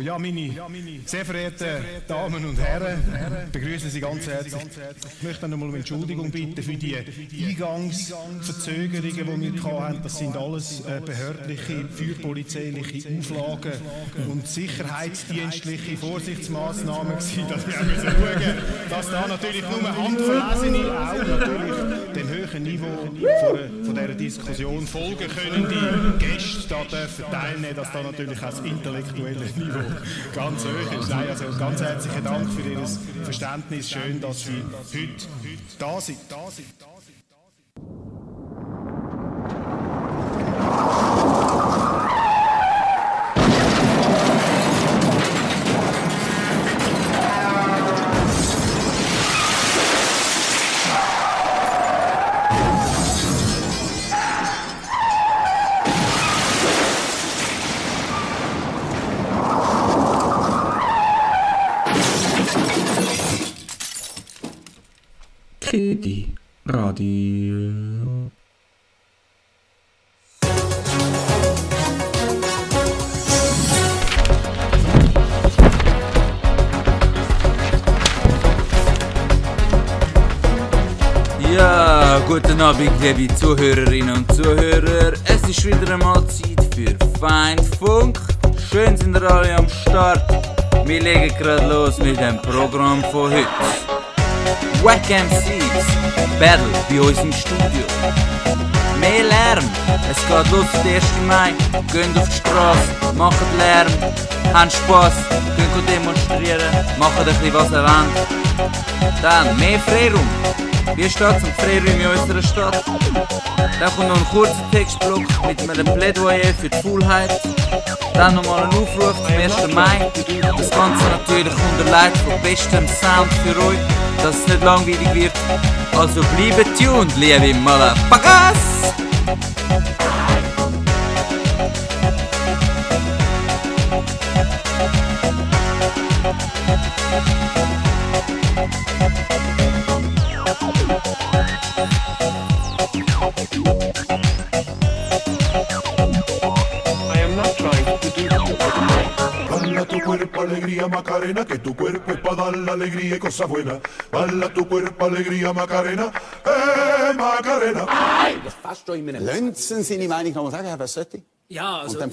Ja, meine sehr verehrten Damen und Herren, begrüße Sie ganz herzlich. Ich möchte noch einmal um Entschuldigung bitten für die Eingangsverzögerungen, die wir hatten. Das sind alles äh, behördliche, feuerpolizeiliche Auflagen und sicherheitsdienstliche Vorsichtsmaßnahmen gewesen, dass wir schauen dass da natürlich nur handverlesene auch natürlich dem höheren Niveau von, von dieser Diskussion folgen können, die Gäste da dürfen teilnehmen, dass da natürlich auch das intellektuelle Niveau ganz hoch ist. Nein, also ganz herzlichen Dank für Ihr Verständnis. Schön, dass Sie heute da sind. Radio. Ja, guten Abend, liebe Zuhörerinnen und Zuhörer. Es ist wieder einmal Zeit für Feindfunk. Schön sind ihr alle am Start. Wir legen gerade los mit dem Programm von heute. Wack MCs, Battle bei uns im Studio. Mehr Lärm, es geht los den 1. Mai. Geht auf die Straße, macht Lärm, habt Spass, geht demonstrieren, macht ein bisschen was ihr wollt. Dann mehr Freiraum. Wie steht es um Freiraum in unserer Stadt? Dann kommt noch ein kurzer Textblock mit einem Plädoyer für die Faulheit. Dann nochmal ein Aufruf zum 1. Mai. Das Ganze natürlich unter Leitung von bestem Sound für euch, dass es nicht langweilig wird. Also bleibe tuned, liebe Motherfuckers! Alegría Macarena, que tu cuerpo es para dar la alegría y cosas buenas. Bala tu cuerpo alegría Macarena, eh Macarena. Fast schon in einem Lassen Sie seine Meinung nochmal sagen, Herr Bassetti? Ja, also, äh,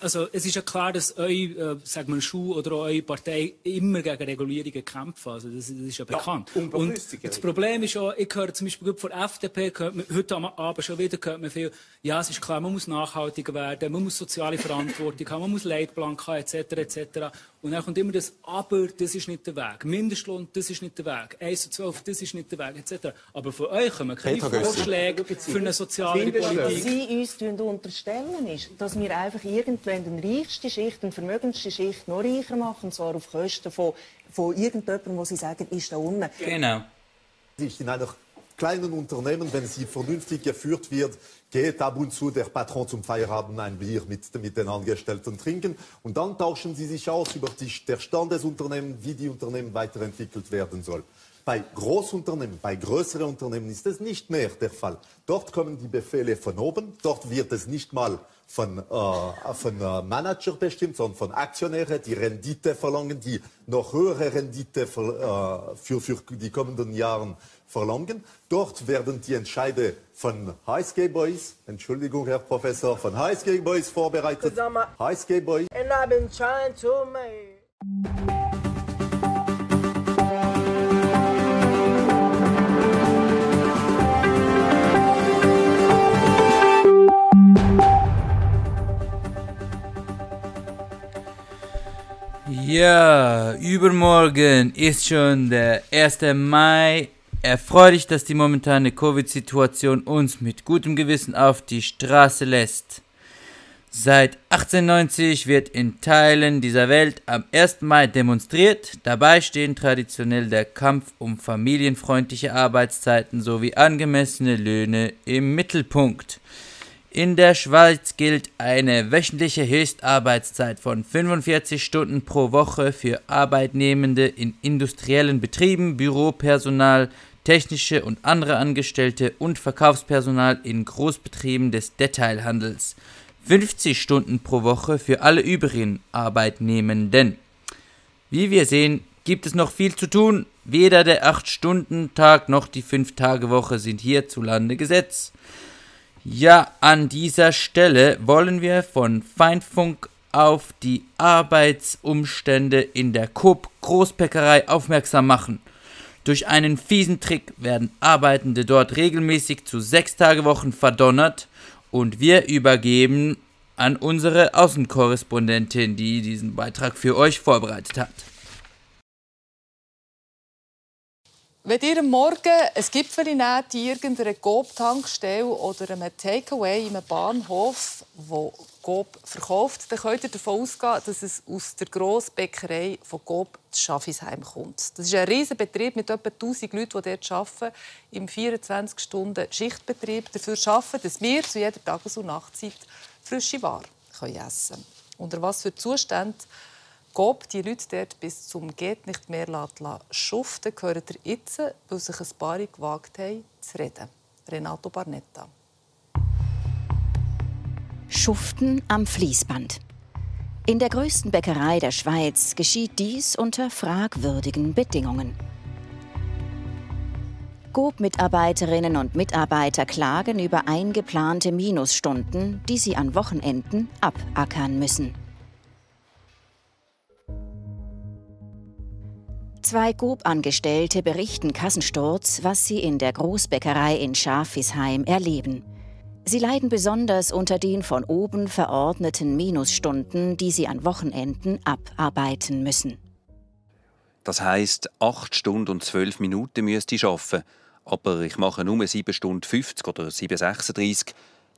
also es ist ja klar, dass eure, äh, sagen wir, Schuh oder eure Partei immer gegen Regulierungen kämpfen. Also das, das ist ja bekannt. unbefristet, Und das Problem ist ja, ich höre zum Beispiel gut von der FDP, man, heute am Abend schon wieder hört man viel, ja, es ist klar, man muss nachhaltiger werden, man muss soziale Verantwortung haben, man muss Leitplan haben, etc., etc. Und dann kommt immer das, aber das ist nicht der Weg. Mindestlohn, das ist nicht der Weg. 1 zu 12, das ist nicht der Weg, etc. Aber von euch kommen keine. Vorschläge für eine soziale Politik. Sie uns tun unterstellen, ist, dass wir einfach irgendwann die reichste Schicht, die vermögendste Schicht noch reicher machen, und zwar auf Kosten von, von irgendjemandem, wo Sie sagen, ist da unten. Genau. ist in einer kleinen Unternehmen, wenn sie vernünftig geführt wird, geht ab und zu der Patron zum Feierabend ein Bier mit, mit den Angestellten trinken und dann tauschen sie sich aus über die, der Stand des Unternehmens, wie die Unternehmen weiterentwickelt werden soll. Bei Großunternehmen, bei größeren Unternehmen ist das nicht mehr der Fall. Dort kommen die Befehle von oben, dort wird es nicht mal von, äh, von äh, Manager bestimmt, sondern von Aktionären, die Rendite verlangen, die noch höhere Rendite ver, äh, für, für die kommenden Jahre verlangen. Dort werden die Entscheide von HSG Boys, Entschuldigung, Herr Professor, von HSG Boys vorbereitet. HSG Boys And I've been trying to make. Ja, übermorgen ist schon der 1. Mai. Erfreulich, dass die momentane Covid-Situation uns mit gutem Gewissen auf die Straße lässt. Seit 1890 wird in Teilen dieser Welt am 1. Mai demonstriert. Dabei stehen traditionell der Kampf um familienfreundliche Arbeitszeiten sowie angemessene Löhne im Mittelpunkt. In der Schweiz gilt eine wöchentliche Höchstarbeitszeit von 45 Stunden pro Woche für Arbeitnehmende in industriellen Betrieben, Büropersonal, technische und andere Angestellte und Verkaufspersonal in Großbetrieben des Detailhandels. 50 Stunden pro Woche für alle übrigen Arbeitnehmenden. Wie wir sehen, gibt es noch viel zu tun. Weder der 8-Stunden-Tag noch die 5-Tage-Woche sind hierzulande Gesetz. Ja, an dieser Stelle wollen wir von Feindfunk auf die Arbeitsumstände in der Coop Großbäckerei aufmerksam machen. Durch einen fiesen Trick werden Arbeitende dort regelmäßig zu Sechstagewochen verdonnert und wir übergeben an unsere Außenkorrespondentin, die diesen Beitrag für euch vorbereitet hat. Wenn ihr am Morgen ein Gipfel nehmt in irgendeiner Coop-Tankstelle oder einem Takeaway in einem Bahnhof, wo Coop verkauft, dann könnt ihr davon ausgehen, dass es aus der Grossbäckerei von Coop Schaffisheim kommt. Das ist ein riesiger Betrieb mit etwa 1000 Leuten, die dort arbeiten, im 24-Stunden-Schichtbetrieb dafür arbeiten, dass wir zu jeder Tages- und Nachtzeit frische Ware essen können. Unter was für Zuständen Coop die Leute dort bis zum «Geht nicht mehr» schuften, gehört ihr jetzt, weil sich ein paar gewagt haben, zu reden. Renato Barnetta. Schuften am Fließband. In der größten Bäckerei der Schweiz geschieht dies unter fragwürdigen Bedingungen. GOB-Mitarbeiterinnen und Mitarbeiter klagen über eingeplante Minusstunden, die sie an Wochenenden abackern müssen. Zwei GOB-Angestellte berichten Kassensturz, was sie in der Großbäckerei in Schafisheim erleben. Sie leiden besonders unter den von oben verordneten Minusstunden, die sie an Wochenenden abarbeiten müssen. Das heißt, acht Stunden und zwölf Minuten müsste ich arbeiten, aber ich mache nur sieben Stunden 50 oder 7,36.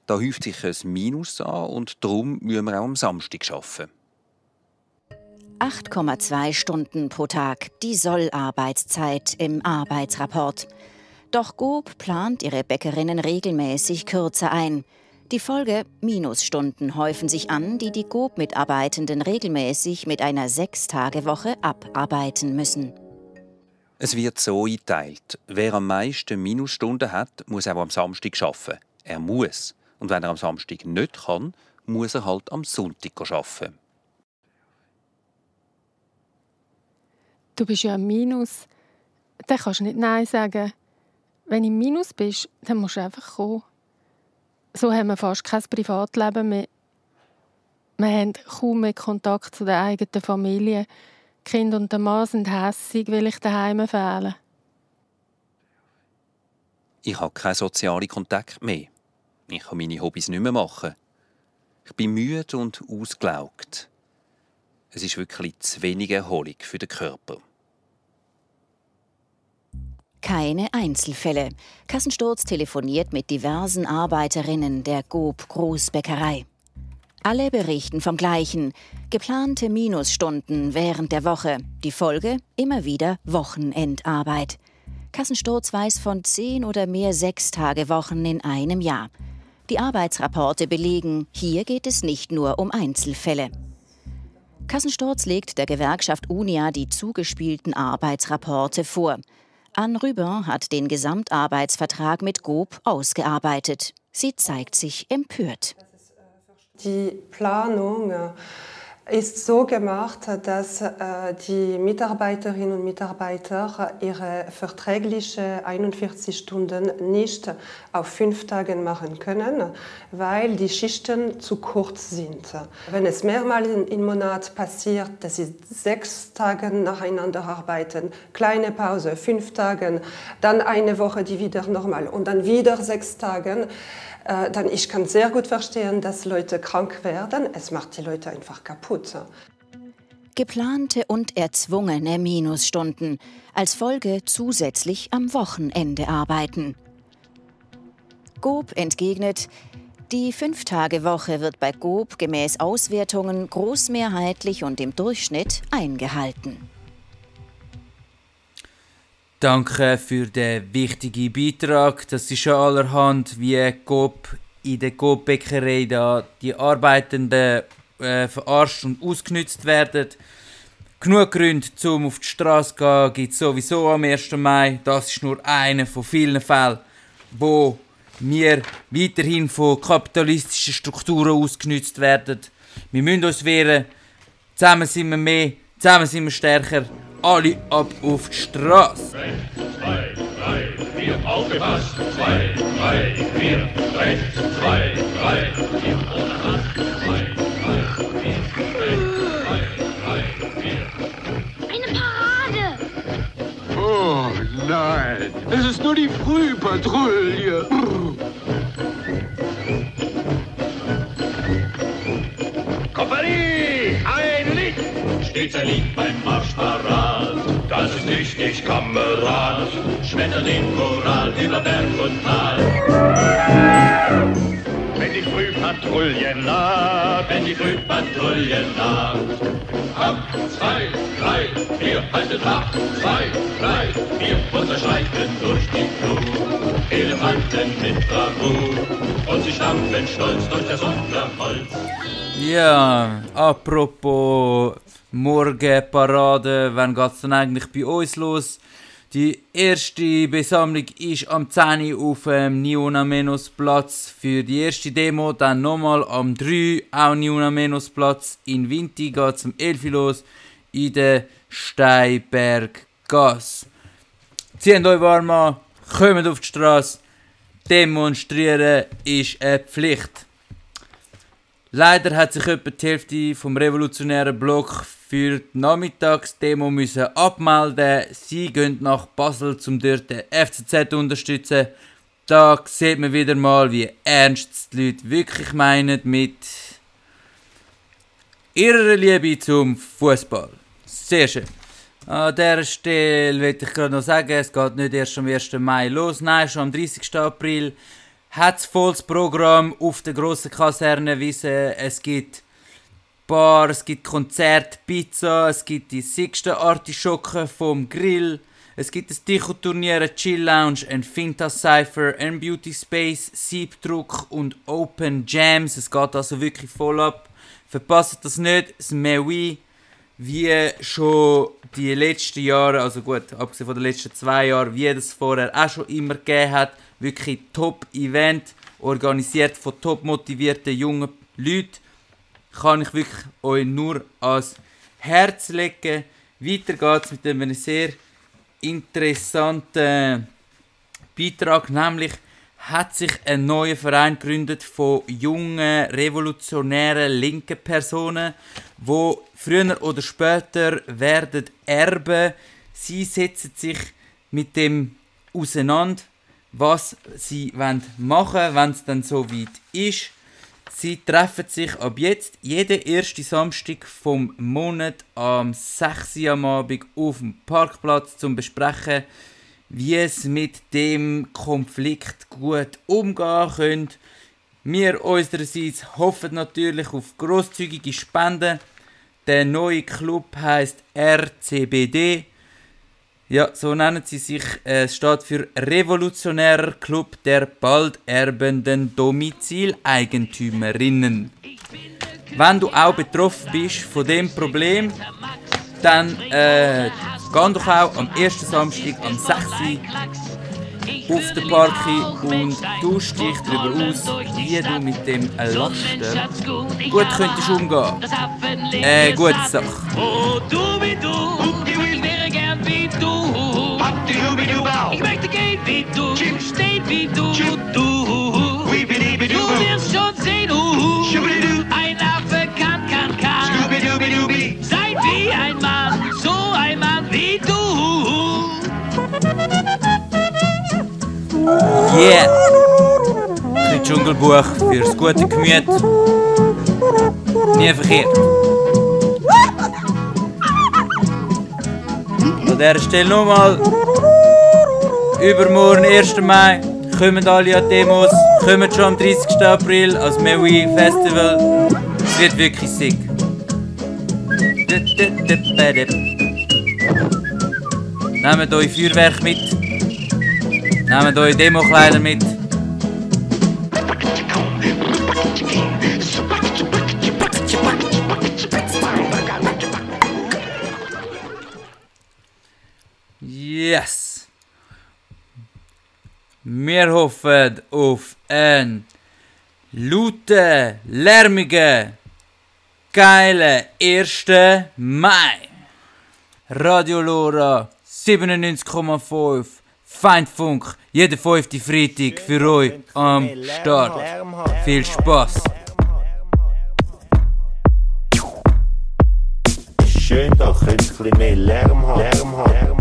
Da häuft sich ein Minus an und darum müssen wir auch am Samstag arbeiten. 8,2 Stunden pro Tag die Sollarbeitszeit im Arbeitsrapport. Doch Gob plant ihre Bäckerinnen regelmäßig kürzer ein. Die Folge Minusstunden häufen sich an, die die Gob-Mitarbeitenden regelmäßig mit einer Sechstagewoche abarbeiten müssen. Es wird so eingeteilt. Wer am meisten Minusstunden hat, muss auch am Samstag arbeiten. Er muss. Und wenn er am Samstag nicht kann, muss er halt am Sonntag arbeiten. Du bist ja im Minus, dann kannst du nicht Nein sagen. Wenn du im Minus bist, dann musst du einfach kommen. So haben wir fast kein Privatleben mehr. Wir haben kaum mehr Kontakt zu der eigenen Familie. Die Kinder und der Mann sind hässig, weil ich daheim fehle. Ich habe keinen sozialen Kontakt mehr. Ich kann meine Hobbys nicht mehr machen. Ich bin müde und ausgelaugt. Es ist wirklich zu wenig Erholung für den Körper. Keine Einzelfälle. Kassensturz telefoniert mit diversen Arbeiterinnen der GOB Großbäckerei. Alle berichten vom Gleichen. Geplante Minusstunden während der Woche. Die Folge immer wieder Wochenendarbeit. Kassensturz weiß von zehn oder mehr Sechstagewochen in einem Jahr. Die Arbeitsrapporte belegen, hier geht es nicht nur um Einzelfälle. Kassensturz legt der Gewerkschaft UNIA die zugespielten Arbeitsrapporte vor. Anne Rüber hat den Gesamtarbeitsvertrag mit GOB ausgearbeitet. Sie zeigt sich empört. Die Planung ist so gemacht, dass äh, die Mitarbeiterinnen und Mitarbeiter ihre verträgliche 41 Stunden nicht auf fünf Tagen machen können, weil die Schichten zu kurz sind. Wenn es mehrmals im Monat passiert, dass sie sechs Tage nacheinander arbeiten, kleine Pause, fünf Tage, dann eine Woche, die wieder normal und dann wieder sechs Tage, äh, dann ich kann sehr gut verstehen, dass Leute krank werden. Es macht die Leute einfach kaputt. Geplante und erzwungene Minusstunden, als Folge zusätzlich am Wochenende arbeiten. Gob entgegnet, die Fünf-Tage-Woche wird bei Gob gemäß Auswertungen großmehrheitlich und im Durchschnitt eingehalten. Danke für den wichtigen Beitrag. Das ist schon allerhand, wie Coop in der Coop-Bäckerei die Arbeitenden äh, verarscht und ausgenützt werden. Genug Gründe, um auf die Straße zu gehen, gibt es sowieso am 1. Mai. Das ist nur einer von vielen Fällen, wo wir weiterhin von kapitalistischen Strukturen ausgenutzt werden. Wir müssen uns wehren. Zusammen sind wir mehr, zusammen sind wir stärker. Alle ab auf die Straße. Zwei, drei, vier, aufgepasst. Zwei, drei, vier, rechts, zwei, drei, vier, ohne Acht. Zwei, drei, vier, rechts, zwei, drei, vier. Eine Parade! Oh nein, es ist nur die Frühpatrouille. Kompanie! Ein Lied beim Marsch parat. Das ist wichtig, Kamerad. Schmettert den Choral über Berg und Tal. Wenn die Frühpatrouille naht, wenn die Frühpatrouille naht. Ab, zwei, drei, vier, haltet wach. Zwei, drei, vier, schreiten durch die Flur. Elefanten mit Bravour. Und sie stampfen stolz durch das Unterholz. Ja, apropos Morgenparade, wann geht es dann eigentlich bei uns los? Die erste Besammlung ist am 10 Uhr auf dem Niona Menos Platz für die erste Demo. Dann nochmal am 3 auch Niona Menos Platz. In Vinti geht es um 11 Uhr los in der Steinberggasse. Zieht euch warm an, kommt auf die Straße. Demonstrieren ist eine Pflicht. Leider hat sich etwa die Hälfte vom revolutionären Block für die Nachmittagsdemo müssen abmelden. Sie gehen nach Basel, um dort den FCZ unterstützen. Da sieht man wieder mal, wie ernst die Leute wirklich meinen mit ihrer Liebe zum Fußball. Sehr schön. An dieser Stelle möchte ich gerade noch sagen, es geht nicht erst am 1. Mai los, nein, schon am 30. April hat es volles Programm auf der grossen Kaserne wissen. Es gibt Bar, es gibt Konzert, Pizza, es gibt die sechsten Artischocken vom Grill, es gibt das Ticho-Turnier, eine Chill Lounge, ein Finta Cypher, ein Beauty Space, Siebdruck und Open Jams. Es geht also wirklich voll ab. Verpasst das nicht, das Mewi, wie schon die letzten Jahre, also gut, abgesehen von den letzten zwei Jahren, wie das vorher auch schon immer gegeben hat. Wirklich Top-Event, organisiert von top motivierten jungen Leuten kann ich wirklich euch nur ans Herz legen. Weiter geht's mit einem sehr interessanten Beitrag, nämlich hat sich ein neuer Verein gegründet von jungen, revolutionären, linken Personen, wo früher oder später werden erben. Sie setzen sich mit dem auseinander, was sie machen wollen, wenn es dann so weit ist. Sie treffen sich ab jetzt jeden ersten Samstag vom Monat am 6 Uhr am Abend auf dem Parkplatz zum besprechen, wie es mit dem Konflikt gut umgehen könnte. Wir unsererseits hoffen natürlich auf großzügige Spenden. Der neue Club heißt RCBD. Ja, so nennen sie sich. Es steht für Revolutionärer Club der bald erbenden Domizileigentümerinnen. Wenn du auch betroffen bist von dem Problem, dann äh, geh doch auch am ersten Samstag am 6. Auf den Parki und tausch dich darüber aus, wie du mit dem Laster gut könntest umgehen. Äh, gute Sache. Oh, du wie du, ich wäre gern wie du. Ich möchte gehen wie du, stehen wie du, du. Du wirst schon sehen, uh, Yeah! Ein Dschungelbuch fürs gute Gemüt. Nie verkehrt. An dieser Stelle nochmal. Übermorgen, 1. Mai, kommen alle an Demos. Kommen schon am 30. April als Mewi Festival. Es wird wirklich sick. Nehmt euch Feuerwerk mit. Nehmt euch Demokleider mit. Yes! Wir hoffen auf einen lauten, lärmigen, geilen 1. Mai. Radio Lora 97,5 Feindfunk, jeden fünften Freitag für euch am Start. Viel Spaß! Schön, da könnt ihr ein bisschen mehr Lärm haben. Lärm haben.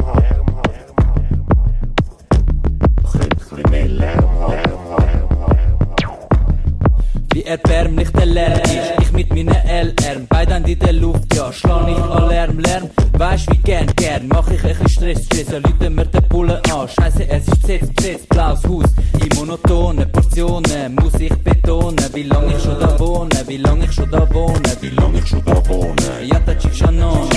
Wie erbärmlich der Lärm ist, ich mit meinen LR, beide in der Luft, ja, schlag nicht Alarm, Lärm, weisst wie gern, gern, mach ich ein bisschen Stress, Stress, ja, Leute mir den Bullen an, scheiße, es ist besetzt, besetzt, blaues Haus, in monotonen Portionen, muss ich betonen, wie lange ich schon da wohne, wie lange ich schon da wohne, wie lange ich schon da wohne, ja, da chick Shannon.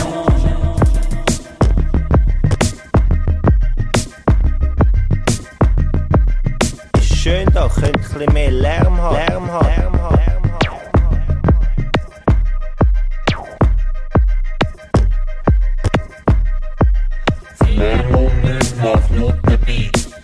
Schön, da könnt ein bisschen mehr Lärm haben. Lärm haben. Lärm haben.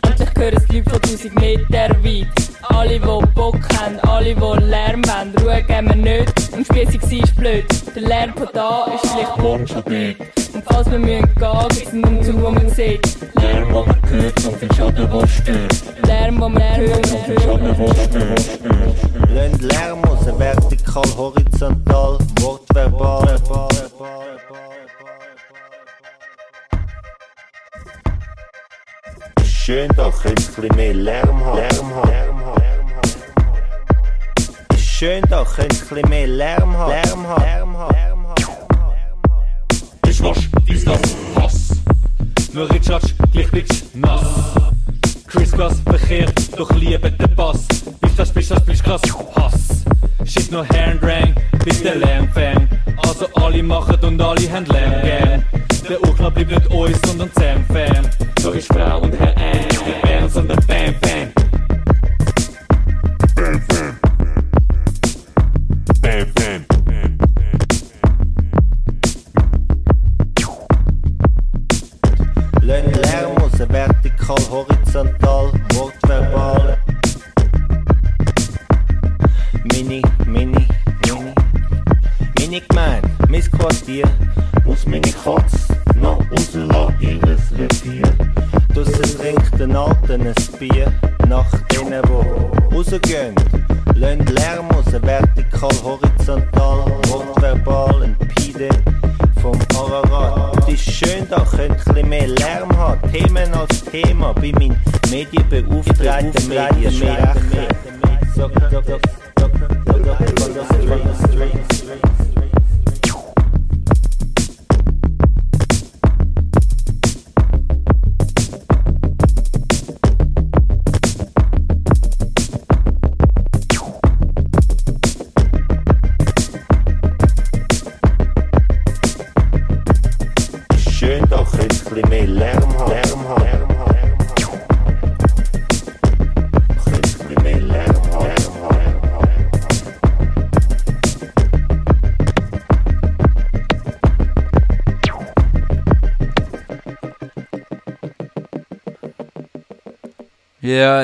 Endlich hören es Leute von 1000 Meter weit. Alle, die Bock haben, alle, die Lärm wollen. Ruhe geben wir nicht, Spiessig sein ist blöd. Der Lärm von da ist schlicht Wortschabet. Und falls wir müssen gehen, gibt's einen Umzug, wo man sieht. Lärm, wo man hört und den Schaden, der stört. Lärm, wo man hört und den Schaden, der stört. Lasst Lärm raus, vertikal, horizontal, wortverbal. Ist Schön, ihr ein bisschen mehr Lärm haben. Lärm haben. Lärm haben. Ist Schön, ihr ein bisschen mehr Lärm haben. Lärm haben. Lärm haben. Dies, das, Hass. Nur Ritschatsch, gleich blitsch, nass. Criss-Cross, verkehrt, doch liebe den Bass. Bist das, bist das, bist krass, Hass. Shit nur Handdrang, bis der Lärm fängt. Also alle machen und alle haben Lärm gern. Der Urknall bleibt nicht uns, sondern Sam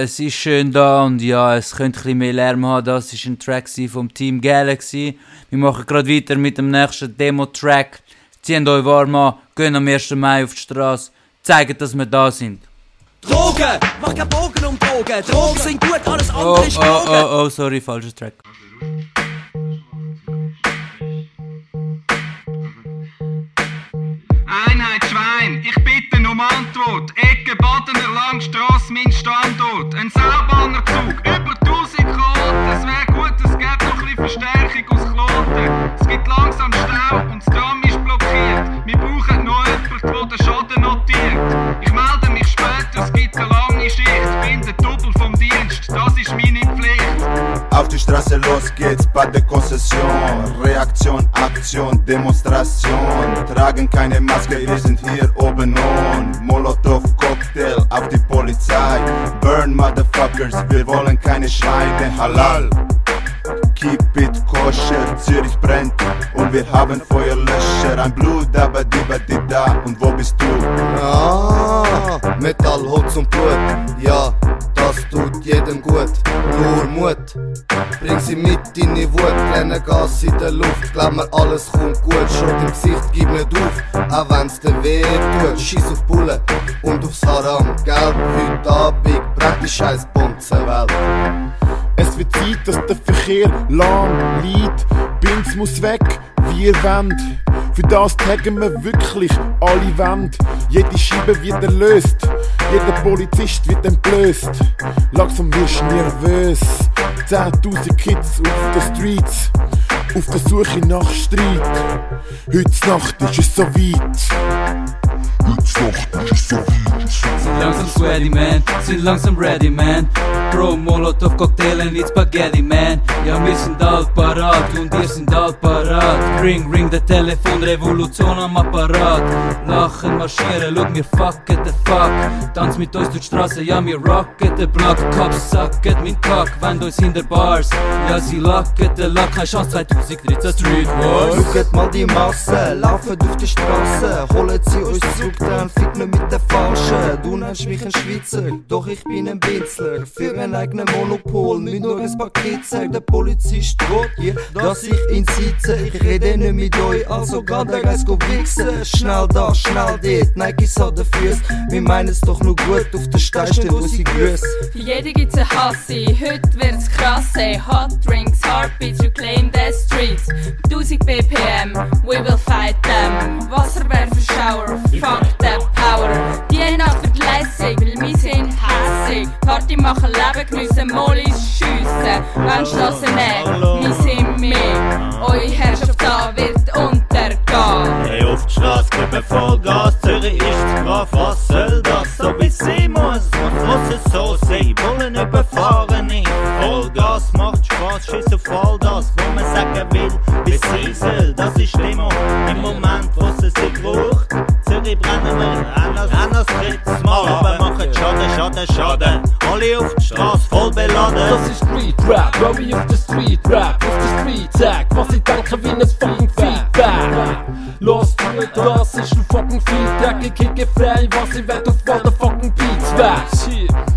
es ist schön da und ja, es könnte ein bisschen mehr Lärm haben. Das ist ein Track vom Team Galaxy. Wir machen gerade weiter mit dem nächsten Demo-Track. Zieht euch warm an, gehen am 1. Mai auf die Straße, zeigen, dass wir da sind. Drogen! Mach keinen Bogen um Drogen! Drogen sind gut, alles Oh, andere ist oh, Drogen! oh, oh, sorry, falscher Track. Bitte um Antwort. Ecke Badener Langstrasse, mein Standort. Ein Saubannerzug, über 1000 Karten. Es wäre gut, es gäbe noch ein Verstärkung aus Kloten. Es gibt langsam Stau und das Tram ist blockiert. Wir brauchen Auf die Straße los geht's bei der Konzession. Reaktion, Aktion, Demonstration. Tragen keine Maske, wir sind hier oben on. Molotow Cocktail auf die Polizei. Burn Motherfuckers, wir wollen keine Schweine. Halal. Keep it koscher, Zürich brennt und wir haben Feuerlöscher. Ein Blut, aber die die da und wo bist du? Ah, Metall, Holz und Blut, ja, das Mut. Bring sie mit in die Wut, kleine Gas in der Luft. Glaub mir, alles kommt gut. Schon im Gesicht, gib nicht auf, auch wenn's dir weh tut. Schieß auf Bullen und aufs Haram. Gelb, heute Abend, brennt die scheiß Bonzenwelt. Es wird Zeit, dass der Verkehr lang liegt. Binz muss weg, ihr wollt. Für das taggen wir wirklich alle Wände. Jede Scheibe wird erlöst, jeder Polizist wird entblößt. Langsam wirst du nervös. 10.000 Kids auf den Streets, auf der Suche nach Streit. Heute Nacht ist es so weit. Sind langsam sweaty, man, sind langsam ready, man. Bro, Molotov, Cocktail and it's Spaghetti, man. Ja, wir sind alt parat und ihr sind alt parat. Ring, ring, der Telefon, Revolution am Apparat. Lachen, marschieren, schau, wir fucken the fuck. Tanz mit uns durch die Straße, ja, wir rocken the block. Cops sacken mein Kack, wenn uns hinter Bars. Ja, sie lacken den Lack, keine Chance, 2013 Street Wars. Schaut mal die Masse, laufen auf die Straße, holen sie uns zurück, dann ficken mit der Falschen. Du nennst mich ein Schweizer, doch ich bin ein Bitzler. Für ein eigenes Monopol, nicht nur ein Paket, sagt der Polizist droht hier, dass ich ihn sitze. Ich rede nicht mit euch, also geht der Geist go wichsen. Schnell da, schnell dort, Nikes an den Füßen. Wir meinen es doch nur gut, auf der Stein stehen unsere Grüße. Für jeden gibt's ein Hassi, heute wird's krass, ey. Hot Drinks, Heartbeats, reclaim the streets. 1000 BPM, we will fight them. Wasserwerferschauer, fuck the power. Die Nacht wird lässig, weil wir sind hässig. Party machen, Leben geniessen, Mollis schiessen. Wenn Strassen nehmen, wir sind mehr. Eure Herrschaft da wird untergehen. Hey, auf die Straße geben Vollgas, Zürich ist Graf, was soll das? So wie sie muss, muss es so sein, wollen überfahren nicht. Vollgas macht Spaß, schiss auf all das, wo man sagen will, wie sie soll. Das ist Limo, im Moment, wo sie sich braucht. Zürich brennen wir, anders, anders drittes Mal, aber machen Schaden, Schaden, Schaden. Alle auf die Straße, voll beladen. Das ist Street Rap, Robbie auf der Street Rap, auf der Street Tag. Was ich denke, wie ein fucking Feedback. Los, du, das ist ein fucking Feedback. Ich kicke frei, was ich will auf motherfucking Beats weg.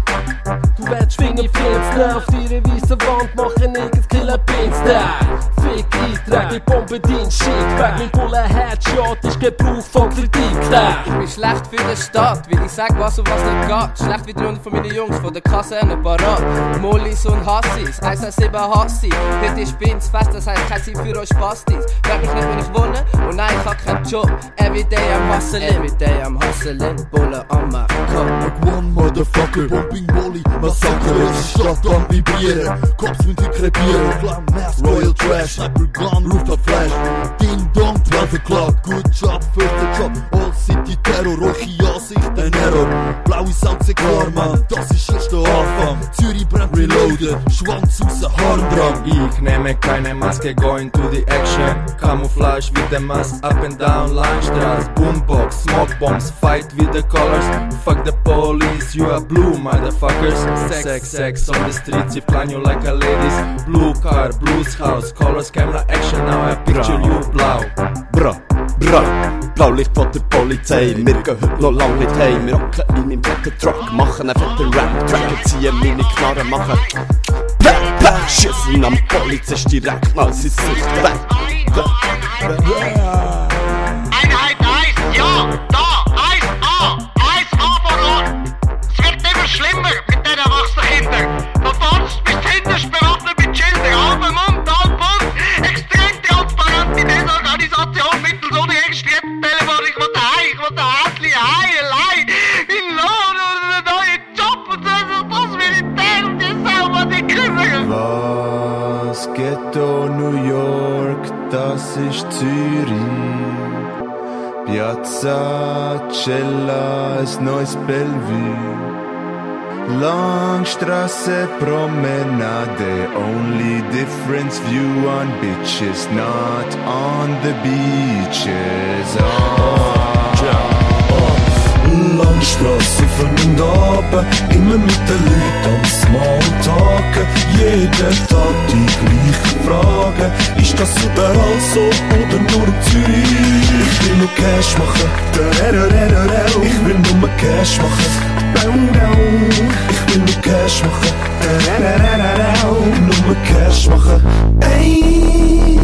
Du willst Fingerprints nehmen auf deine weiße Wand, machen nirgends Killer Pins da. Fick Eintrag, ich bombe dein Shit weg. Mein Bullen Headshot ist Gebrauch von Kritik. Ich bin schlecht für die Stadt, weil ich sag was und was nicht geht. Schlecht wie die Runde von meinen Jungs von der Kaserne parat. Mollis und Hassis, 117 Hassi. Heute ist fest, das heißt kein Zeit für euch Spastis. Frag mich nicht, wo ich wohne und nein, ich hab keinen Job. Everyday am Hustlen, everyday am Hustlen, Bullen am Machen. One motherfucker, Pumping Molly, Massaker, die Stadt am Vibrieren, Cops müssen sie krepieren, Royal Trash, Sniper Gun, Rooftop Flash, Ding Dong, 12 o'clock, good job, first job, All City Terror, roche Ansichten, Error, blaue Salze, klar man, das ist erst der Anfang, Zürich brennt reloaded, Schwanz raus, Harn dran. Ich nehme keine Maske, going to the action. Camouflage with the mask, up and down Langstraße. Boombox, smoke bombs, fight with the colors. Fuck the police, you are blue, motherfuckers. Sex, sex on the streets, if plan you like a ladies. Blue car, blues house, colors, camera, action. Now I picture you blau. Bra, bra, Blaulicht von der Polizei. Wir gehen heute noch lang nicht heim. Wir rocken in meinem fetten Truck, machen einen fetten Rap-Track, ziehen meine Knarren, machen. Bäh, bäh, schiessen am Polizist direkt mal sein Sicht weg. Bäh, bäh. Einheit 1, ja, da, Von vorns bis hinten bewaffnet mit Schildern, halber Mund, halb Mund, extrem transparente Desorganisation mittels unregistrierten Telefon. Ich will heim, ich will Händchen heim, allein, in Lohn und einen neuen Job und so, das Militär die selber die kümmern. Was Ghetto New York, das ist Zürich. Piazza Cella, ist neues Bellevue. Langstrasse Promenade, only difference view on bitches, not on the beaches. Oh. Langstrasse von oben, immer mit den Leuten am Smalltalken. Jeden Tag die gleichen Fragen. Ist das überall so oder nur in Zürich? Ich will nur Cash machen. Ich will nur Cash machen. Bau, bau. Ich will nur Cash machen. Da-da-da-da-da. nur Cash machen. Ey.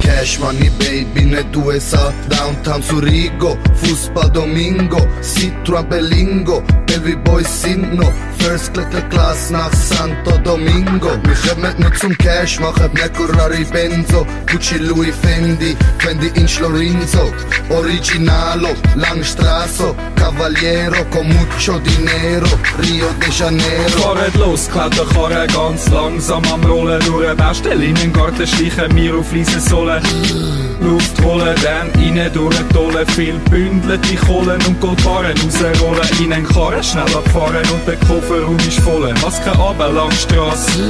Cash Money Baby, nicht USA, Downtown Zurigo, Fußball Domingo, Citroën Belingo, Belvi Boys sind noch, First Little Class nach Santo Domingo. Wir kommen nicht zum Cash machen, Mercurari Benzo, Gucci Louis Fendi, Fendi Inch Lorenzo, Originalo, Langstrasso, Cavaliero, con mucho dinero, Rio de Janeiro. Fahren los, klettern Karren ganz langsam am Rollen. Nur ein Baustelle in den Garten schleichen wir auf leise Sohlen. Luft holen, dann rein durchtollen. Viel bündelte Kohlen und Goldbarren rausrollen. In einen Karren schnell abfahren und der Kofferraum ist voll. Maske runter, Langstrasse.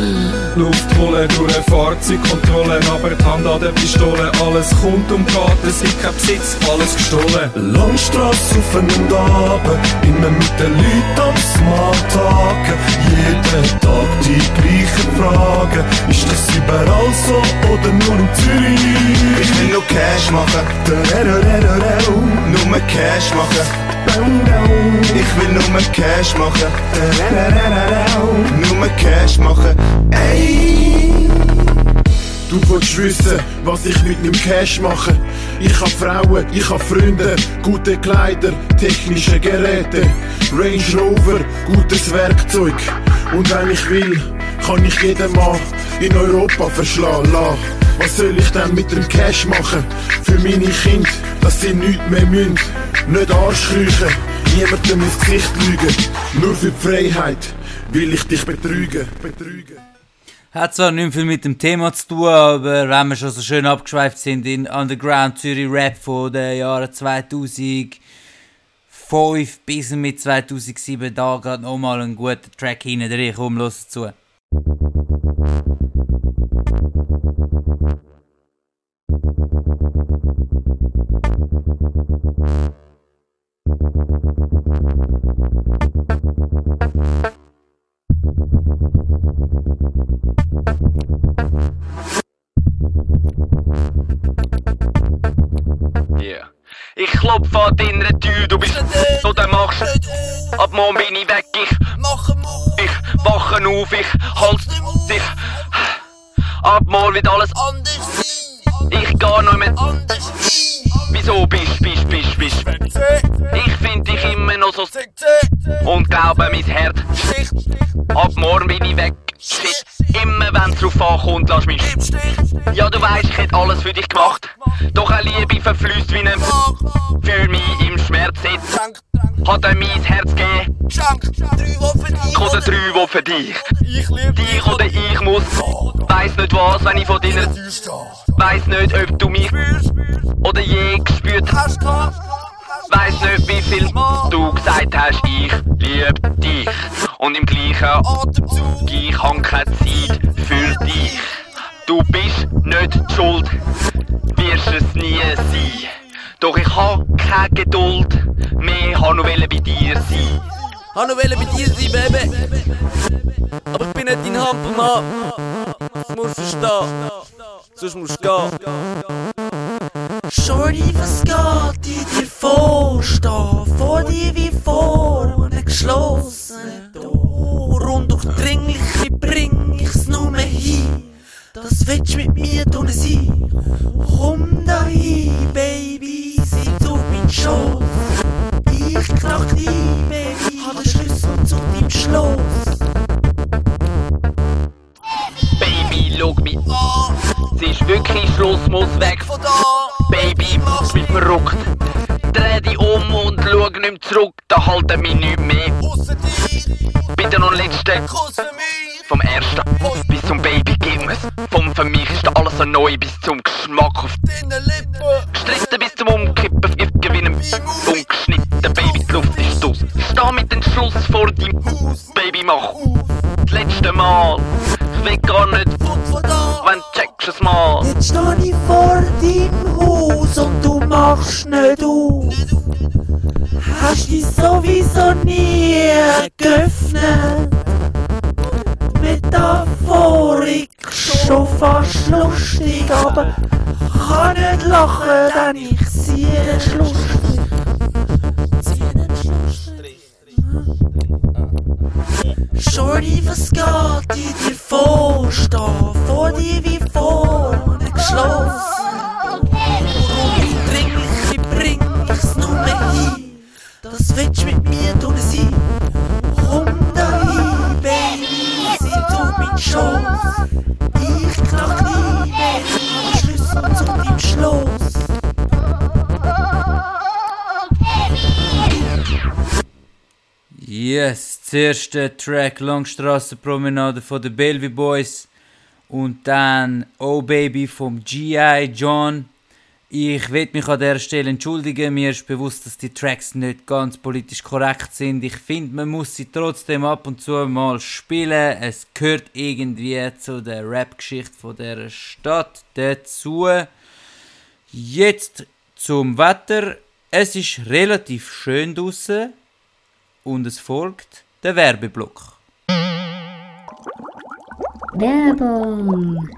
Luft holen durch eine Fahrzeugkontrolle. Aber die Hand an der Pistole. Alles kommt und geht, es gibt kein Besitz, alles gestohlen. Langstrasse auf und ab, immer mit den Leuten am Smalltalken. Jeden Tag die gleichen Fragen. Ist das überall so oder nur in Zürich? Ich will nur Cash machen. Nur Cash machen. Ich will nur Cash machen. Nur Cash machen. Ey. Du willst wissen, was ich mit dem Cash mache. Ich hab Frauen, ich hab Freunde, gute Kleider, technische Geräte, Range Rover, gutes Werkzeug. Und wenn ich will, kann ich jeden Mann in Europa verschlagen lassen. Was soll ich denn mit dem Cash machen? Für meine Kinder, dass sie nichts mehr müssen. Nicht Arschkriechen, niemandem ins Gesicht lügen. Nur für die Freiheit will ich dich betrügen. betrügen. Hat zwar nicht viel mit dem Thema zu tun, aber wenn wir schon so schön abgeschweift sind in Underground Zürich Rap von den Jahren 2005 bis mit 2007, da geht nochmal ein guter Track hinten drin. Komm, los zu. Deiner Tür, du bist oder machst Ab morgen bin ich weg, ich Ich wache auf, ich halte dich. Ab morgen wird alles anders Ich geh noch mit Wieso bist, bist, bist, bist? Ich find dich immer noch so Und glaube mein Herz Ab morgen bin ich weg. Shit, immer wenn's drauf ankommt, lass mich Ja, du weißt, ich hätte alles für dich gemacht. Doch eine Liebe verfließt wie ein Für mich im Schmerz sitzt Hat er mein Herz gegeben? Oder drei, wo für dich? Dich. Oder ich muss. Weiss nicht was, wenn ich von dir Weiss nicht, ob du mich Oder je gespürt hast Weiss nicht, wie viel du gesagt hast, ich lieb dich. Und im gleichen Atemzug, ich hab keine Zeit für dich. Du bist nicht die schuld, wirst es nie sein. Doch ich hab keine Geduld, mehr han noch bei dir sein. Han noch bei dir sein, Baby. Aber ich bin nicht dein Hampelmann. Das musst du verstehen. Sonst musst du gehen. Shorty, was geht in dir vor? Steh vor dir wie vor einem geschlossenen Tor. Und durchdringlich bring ich's nur mehr hin. Das willst mit mir tun sein. Komm dahin, Baby, sitz auf mein Schoß. Ich knack dich, Baby, hab den Schlüssel zu deinem Schloss. Baby, schau mich an. Es ist wirklich Schluss, muss weg von da. Baby, machst mich verrückt. Dreh dich um und schau nicht mehr zurück, da halten mich nicht mehr. Bitte noch letzten Kuss für mich. Vom ersten bis zum Baby gib mir's. Vom für mich ist alles so neu bis zum Geschmack auf deinen Lippen. Gestritten bis zum Umkippen, wie ein ungeschnitten. Baby, die Luft ist aus. Steh mit dem Schluss vor deinem Haus. Baby, mach das letzte Mal. Will gar nicht, wenn checkst es mal. Jetzt steh ich vor deinem Haus und du machst nicht auf. Hast dich sowieso nie geöffnet. Metaphorik schon fast lustig, aber kann nicht lachen, denn ich ziehe den Schlussstrich. Shorty, was geht in dir vor? Steh vor dir wie vor einem geschlossenen Tor. Und dringlich, ich bring ich's nur mehr hin. Das willst mit mir tun sein. Komm dahin, Baby, sei du mein Schoß. Ich knack nie, Baby, Schlüssel zu deinem Schloss. Yes, das erste Track Langstrassenpromenade von den Bellevue Boys und dann Oh Baby vom G.I. John. Ich will mich an dieser Stelle entschuldigen. Mir ist bewusst, dass die Tracks nicht ganz politisch korrekt sind. Ich finde, man muss sie trotzdem ab und zu mal spielen. Es gehört irgendwie zu der Rap-Geschichte der Stadt dazu. Jetzt zum Wetter. Es ist relativ schön draußen und es folgt der Werbeblock. Werbung.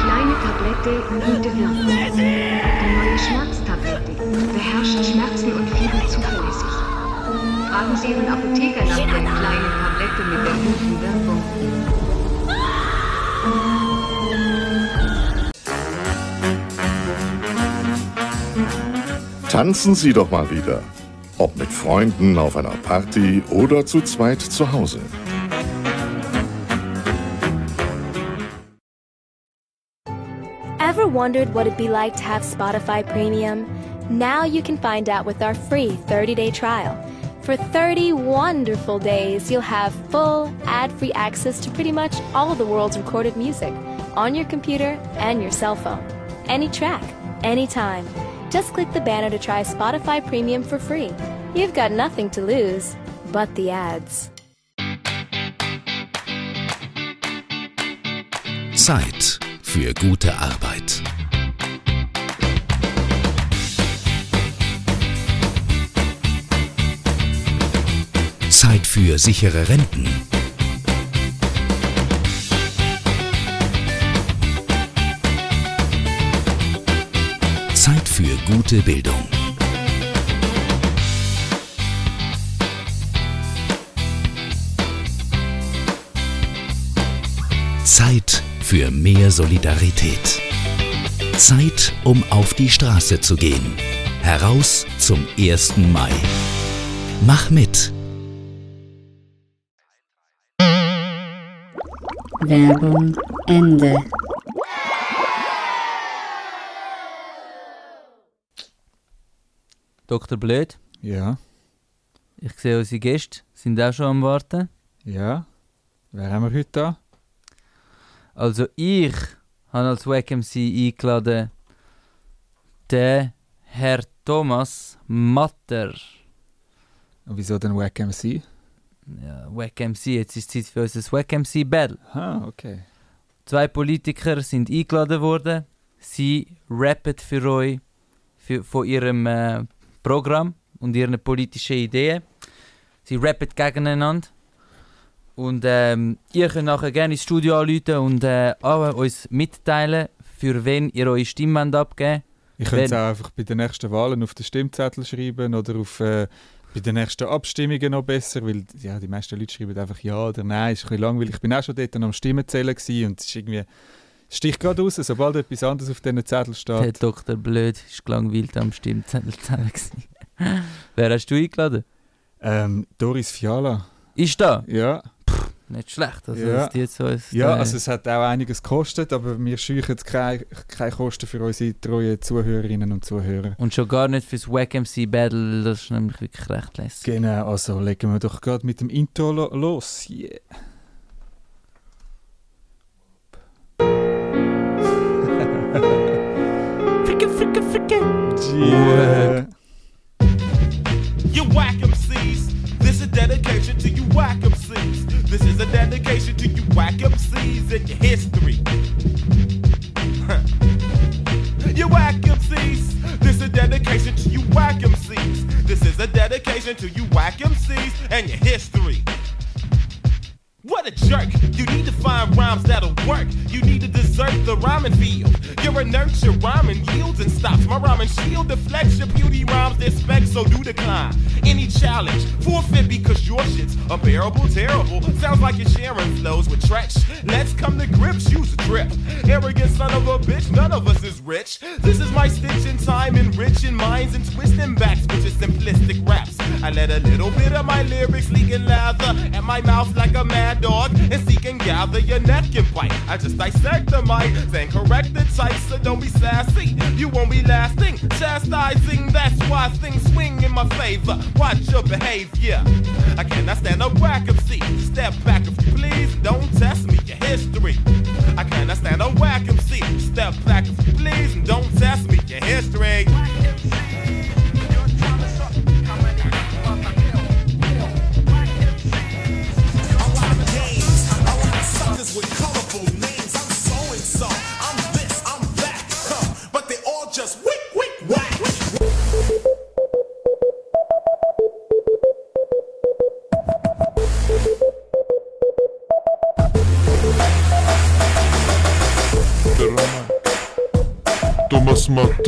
Kleine Tablette, gute Wirkung. Die neue Schmerztablette beherrscht Schmerzen und Fieber zuverlässig. Fragen Sie Ihren Apotheker nach der kleinen Tablette mit der guten Wirkung. Tanzen Sie doch mal wieder. Ob mit Freunden auf einer Party oder zu zweit zu Hause. Ever wondered what it'd be like to have Spotify Premium? Now you can find out with our free 30 day trial. For 30 wonderful days, you'll have full, ad free access to pretty much all the world's recorded music on your computer and your cell phone. Any track, anytime. Just click the banner to try Spotify Premium for free. You've got nothing to lose but the ads. Zeit für gute Arbeit. Zeit für sichere Renten. Gute Bildung. Zeit für mehr Solidarität. Zeit, um auf die Straße zu gehen. Heraus zum 1. Mai. Mach mit. Werbung Ende. Dr. Blöd? Ja. Ich sehe, unsere Gäste sind auch schon am Warten. Ja. Wer haben wir heute da? Also ich habe als Wack MC eingeladen den Herr Thomas Matter. Und wieso denn Wack MC? Ja, Wack MC, jetzt ist Zeit für unser Wack MC Battle. Ah, okay. Zwei Politiker sind eingeladen worden. Sie rappen für euch für, von ihrem äh, Programm und ihren politischen Ideen. Sie rappen gegeneinander. Und ähm, ihr könnt nachher gerne ins Studio anrufen und äh, auch uns mitteilen, für wen ihr eure Stimme abgeben Ich könnte es auch einfach bei den nächsten Wahlen auf den Stimmzettel schreiben oder auf, äh, bei den nächsten Abstimmungen noch besser, weil ja, die meisten Leute schreiben einfach Ja oder Nein. Ist ein bisschen langweilig. Ich bin auch schon dort am Stimmenzählen und es ist irgendwie es sticht gerade raus, sobald etwas anderes auf diesen Zettel steht. Der Dr. Blöd ist gelangweilt am Stimmzettel gewesen. Wer hast du eingeladen? Ähm, Doris Fiala. Ist da? Ja. Nicht schlecht, also ja. die jetzt so ist, ja, also es hat auch einiges gekostet, aber wir scheuchen keine, keine Kosten für unsere treuen Zuhörerinnen und Zuhörer. Und schon gar nicht fürs Wack MC Battle, das ist nämlich wirklich recht lässig. Genau, also legen wir doch gerade mit dem Intro lo los. Yeah. You whack MCs. This is dedication to you whack MCs. This is a dedication to you whack MCs and your history. you whack MCs. This is a dedication to you whack MCs. This is a dedication to you whack MCs and your history. What a jerk! You need to find rhymes that'll work. You need to desert the rhyming field. You're a nurture, rhyming yields and stops. My rhyming shield deflects your beauty rhymes, their specs, so do decline. Any challenge, forfeit because your shit's unbearable, terrible. Sounds like you're sharing flows with trash. Let's come to grips, use a drip. Arrogant son of a bitch, none of us is rich. This is my stitch in time, enriching minds and twisting backs with just simplistic raps. I let a little bit of my lyrics leak and lather at my mouth like a mad dog and seek and gather your neck and bite. I just dissect the mic, then correct the type, so don't be sassy. You won't be lasting, chastising. That's why things swing in my favor. Watch your behavior. I cannot stand a whack of C. Step back if you please. Don't test me, your history. I cannot stand a whack of C. Step back if you please, and don't test me, your history.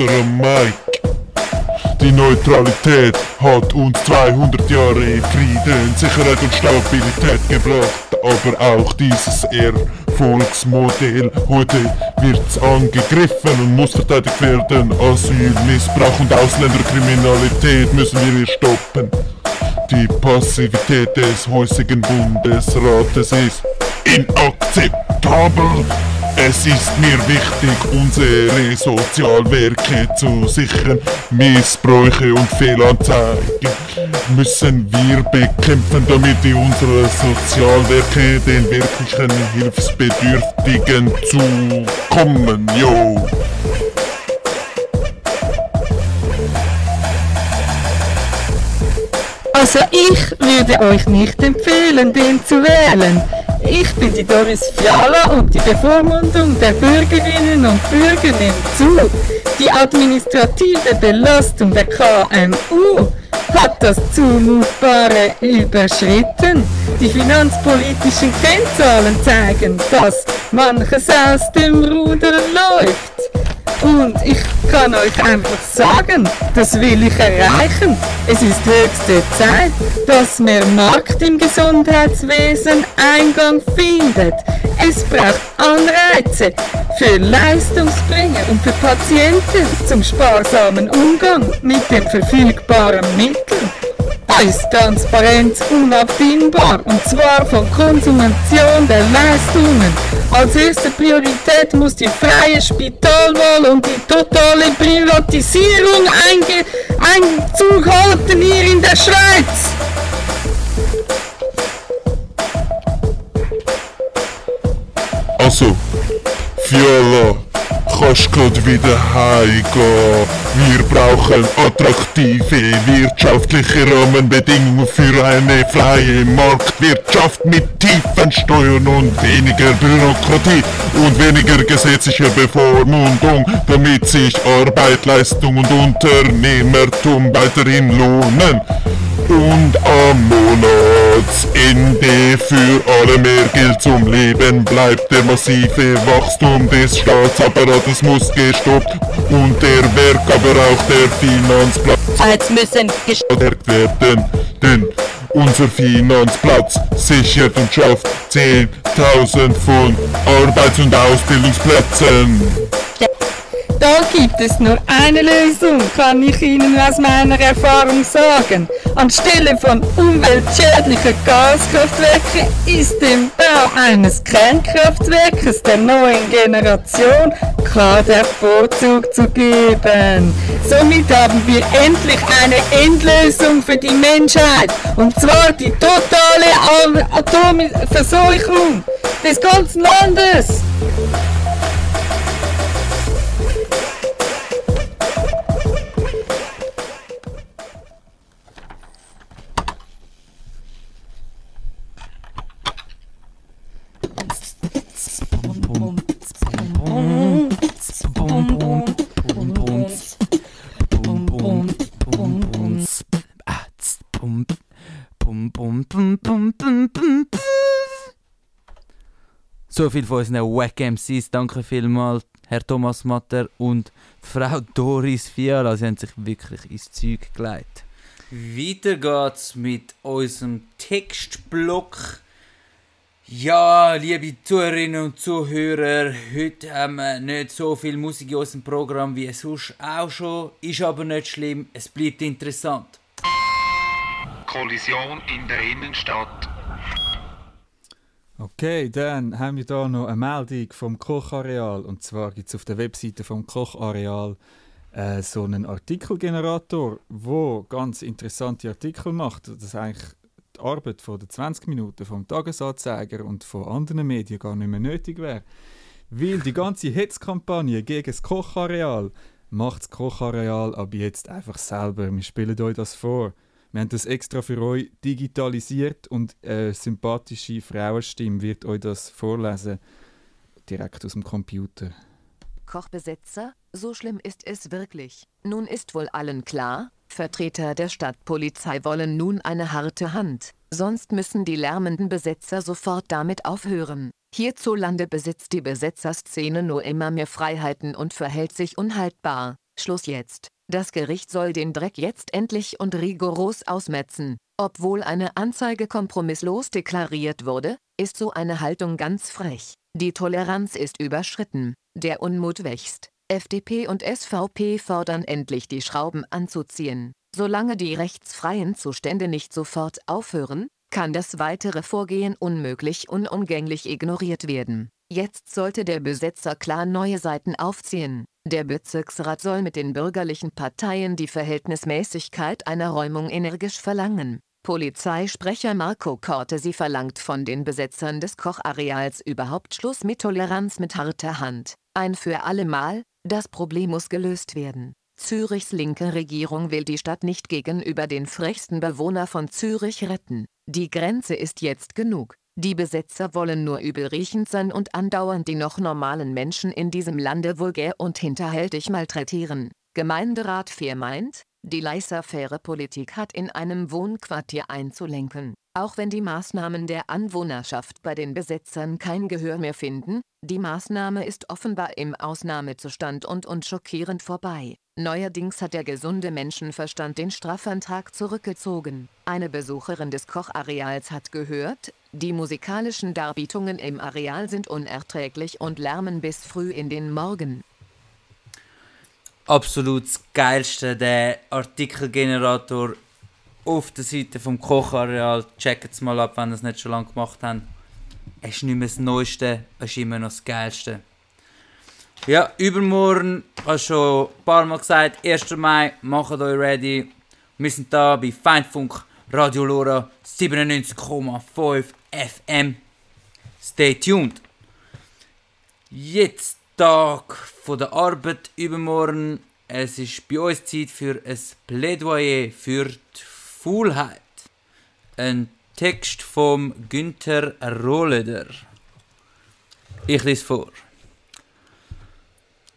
Matterer Mike. Die Neutralität hat uns 200 Jahre Frieden, Sicherheit und Stabilität gebracht, aber auch dieses Erfolgsmodell. Heute wird's angegriffen und muss verteidigt werden. Asyl, Missbrauch und Ausländerkriminalität müssen wir hier stoppen. Die Passivität des heutigen Bundesrates ist inakzeptabel. Es ist mir wichtig, unsere Sozialwerke zu sichern. Missbräuche und Fehlanzeigen müssen wir bekämpfen, damit unsere Sozialwerke den wirklichen Hilfsbedürftigen zukommen. Yo! Also ich würde euch nicht empfehlen, den zu wählen. Ich bin die Doris Fiala und die Bevormundung der Bürgerinnen und Bürger nimmt zu. Die administrative Belastung der KMU hat das Zumutbare überschritten. Die finanzpolitischen Kennzahlen zeigen, dass manches aus dem Ruder läuft. Und ich kann euch einfach sagen, das will ich erreichen. Es ist höchste Zeit, dass mehr Markt im Gesundheitswesen Eingang findet. Es braucht Anreize für Leistungsbringer und für Patienten zum sparsamen Umgang mit den verfügbaren Mitteln. Ist Transparenz unabdingbar und zwar von Konsumation der Leistungen. Als erste Priorität muss die freie Spitalwahl und die totale Privatisierung einge Einzug halten hier in der Schweiz. Also, Fiala, kannst grad wieder heimgehen. Wir brauchen attraktive wirtschaftliche Rahmenbedingungen für eine freie Marktwirtschaft mit tiefen Steuern und weniger Bürokratie und weniger gesetzlicher Bevormundung, damit sich Arbeit, Leistung und Unternehmertum weiterhin lohnen. Und am Monatsende für alle mehr Geld zum Leben bleibt. Der massive Wachstum des Staatsapparates muss gestoppt und der Werk, aber auch der Finanzplatz müssen gestärkt werden. Denn unser Finanzplatz sichert und schafft 10.000 von Arbeits- und Ausbildungsplätzen. Da gibt es nur eine Lösung, kann ich Ihnen aus meiner Erfahrung sagen. Anstelle von umweltschädlichen Gaskraftwerken ist dem Bau eines Kernkraftwerkes der neuen Generation der Vorzug zu geben. Somit haben wir endlich eine Endlösung für die Menschheit. Und zwar die totale Atomverseuchung des ganzen Landes. So, viel von unseren Wack MCs. Danke vielmals, Herr Thomas Matter und Frau Doris Fiala. Sie haben sich wirklich ins Zeug gelegt. Weiter geht's mit unserem Textblock. Ja, liebe Zuhörerinnen und Zuhörer, heute haben wir nicht so viel Musik in unserem Programm wie sonst auch schon. Ist aber nicht schlimm, es bleibt interessant. Kollision in der Innenstadt. Okay, dann haben wir hier noch eine Meldung vom Kochareal. Und zwar gibt es auf der Webseite vom Kochareal äh, so einen Artikelgenerator, wo ganz interessante Artikel macht. Das ist eigentlich die Arbeit von den 20 Minuten vom Tagesanzeiger und von anderen Medien gar nicht mehr nötig wäre. Weil die ganze Hetzkampagne gegen das Kochareal macht das Kochareal aber jetzt einfach selber. Wir spielen euch das vor. Wir haben das extra für euch digitalisiert und eine sympathische Frauenstimme wird euch das vorlesen, direkt aus dem Computer. Kochbesetzer, so schlimm ist es wirklich. Nun ist wohl allen klar, Vertreter der Stadtpolizei wollen nun eine harte Hand, sonst müssen die lärmenden Besetzer sofort damit aufhören. Hierzulande besitzt die Besetzerszene nur immer mehr Freiheiten und verhält sich unhaltbar. Schluss jetzt. Das Gericht soll den Dreck jetzt endlich und rigoros ausmetzen. Obwohl eine Anzeige kompromisslos deklariert wurde, ist so eine Haltung ganz frech. Die Toleranz ist überschritten. Der Unmut wächst. FDP und SVP fordern endlich die Schrauben anzuziehen. Solange die rechtsfreien Zustände nicht sofort aufhören, kann das weitere Vorgehen unmöglich unumgänglich ignoriert werden. Jetzt sollte der Besetzer klar neue Seiten aufziehen. Der Bezirksrat soll mit den bürgerlichen Parteien die Verhältnismäßigkeit einer Räumung energisch verlangen. Polizeisprecher Marco Cortesi verlangt von den Besetzern des Kochareals überhaupt Schluss mit Toleranz mit harter Hand. Ein für alle Mal, das Problem muss gelöst werden. Zürichs linke Regierung will die Stadt nicht gegenüber den frechsten Bewohner von Zürich retten. Die Grenze ist jetzt genug. Die Besetzer wollen nur übelriechend sein und andauernd die noch normalen Menschen in diesem Lande vulgär und hinterhältig malträtieren. Gemeinderat Fehr meint, die laissez-faire Politik hat in einem Wohnquartier einzulenken. Auch wenn die Maßnahmen der Anwohnerschaft bei den Besetzern kein Gehör mehr finden, die Maßnahme ist offenbar im Ausnahmezustand und und schockierend vorbei. Neuerdings hat der gesunde Menschenverstand den Strafantrag zurückgezogen. Eine Besucherin des Kochareals hat gehört, die musikalischen Darbietungen im Areal sind unerträglich und lärmen bis früh in den Morgen. Absolut das geilste, der Artikelgenerator auf der Seite vom Kochareal. Checkt es mal ab, wenn ihr es nicht schon lange gemacht habt. Es ist nicht mehr das Neueste, es ist immer noch das Geilste. Ja, übermorgen, ich habe schon ein paar Mal gesagt, 1. Mai, macht euch ready. Wir sind da bei Feindfunk Radio Lora 97,5 FM. Stay tuned. Jetzt Tag von der Arbeit übermorgen. Es ist bei uns Zeit für ein Plädoyer für die Faulheit. Ein Text vom Günther Rohleder. Ich lese vor.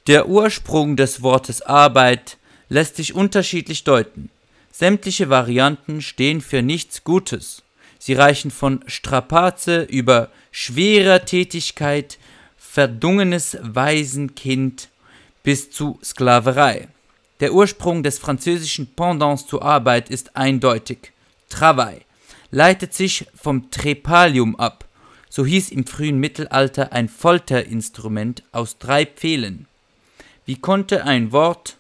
Der Ursprung des Wortes Arbeit lässt sich unterschiedlich deuten. Sämtliche Varianten stehen für nichts Gutes. Sie reichen von Strapaze über schwerer Tätigkeit, verdungenes Waisenkind bis zu Sklaverei. Der Ursprung des französischen Pendants zur Arbeit ist eindeutig. Travail leitet sich vom Trepalium ab. So hieß im frühen Mittelalter ein Folterinstrument aus drei Pfählen. Wie konnte ein Wort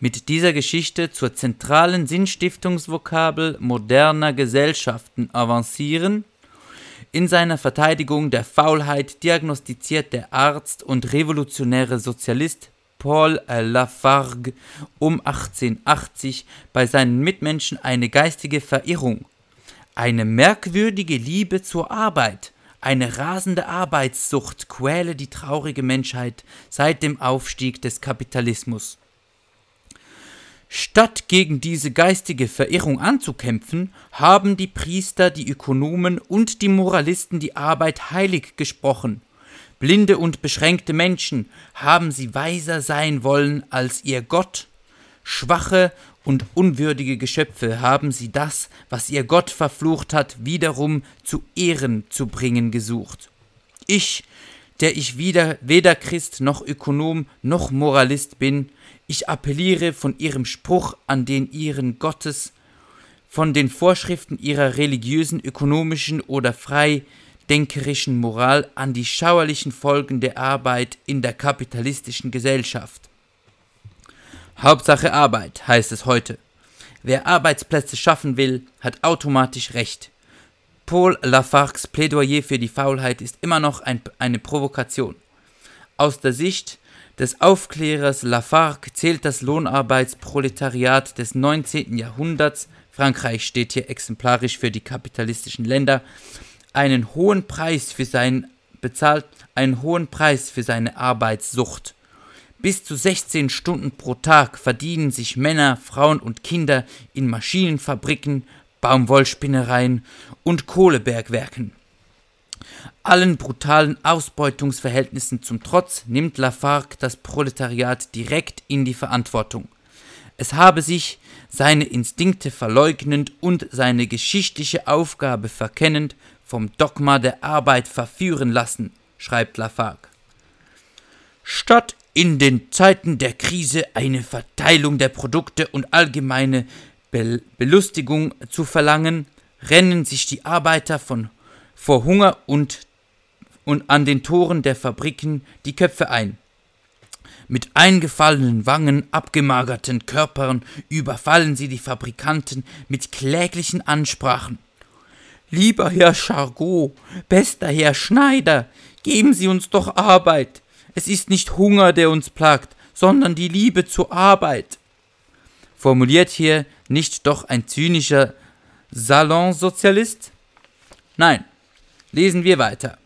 mit dieser Geschichte zur zentralen Sinnstiftungsvokabel moderner Gesellschaften avancieren? In seiner Verteidigung der Faulheit diagnostiziert der Arzt und revolutionäre Sozialist Paul Lafargue um 1880 bei seinen Mitmenschen eine geistige Verirrung. Eine merkwürdige Liebe zur Arbeit, eine rasende Arbeitssucht quäle die traurige Menschheit seit dem Aufstieg des Kapitalismus. Statt gegen diese geistige Verirrung anzukämpfen, haben die Priester, die Ökonomen und die Moralisten die Arbeit heilig gesprochen. Blinde und beschränkte Menschen haben sie weiser sein wollen als ihr Gott. Schwache und unwürdige Geschöpfe haben sie das, was ihr Gott verflucht hat, wiederum zu Ehren zu bringen gesucht. Ich, der ich weder, weder Christ noch Ökonom noch Moralist bin, ich appelliere von ihrem Spruch an den ihren Gottes, von den Vorschriften ihrer religiösen, ökonomischen oder freidenkerischen Moral an die schauerlichen Folgen der Arbeit in der kapitalistischen Gesellschaft. Hauptsache Arbeit, heißt es heute. Wer Arbeitsplätze schaffen will, hat automatisch Recht. Paul Lafargues Plädoyer für die Faulheit ist immer noch ein, eine Provokation. Aus der Sicht des Aufklärers Lafargue zählt das Lohnarbeitsproletariat des 19. Jahrhunderts, Frankreich steht hier exemplarisch für die kapitalistischen Länder, einen hohen Preis für sein bezahlt einen hohen Preis für seine Arbeitssucht. Bis zu 16 Stunden pro Tag verdienen sich Männer, Frauen und Kinder in Maschinenfabriken, Baumwollspinnereien und Kohlebergwerken. Allen brutalen Ausbeutungsverhältnissen zum Trotz nimmt Lafargue das Proletariat direkt in die Verantwortung. Es habe sich, seine Instinkte verleugnend und seine geschichtliche Aufgabe verkennend, vom Dogma der Arbeit verführen lassen, schreibt Lafargue. Statt in den Zeiten der Krise eine Verteilung der Produkte und allgemeine Be Belustigung zu verlangen, rennen sich die Arbeiter von, vor Hunger und, und an den Toren der Fabriken die Köpfe ein. Mit eingefallenen Wangen, abgemagerten Körpern überfallen sie die Fabrikanten mit kläglichen Ansprachen. Lieber Herr Chargot, bester Herr Schneider, geben Sie uns doch Arbeit. Es ist nicht Hunger, der uns plagt, sondern die Liebe zur Arbeit. Formuliert hier nicht doch ein zynischer Salonsozialist? Nein, lesen wir weiter.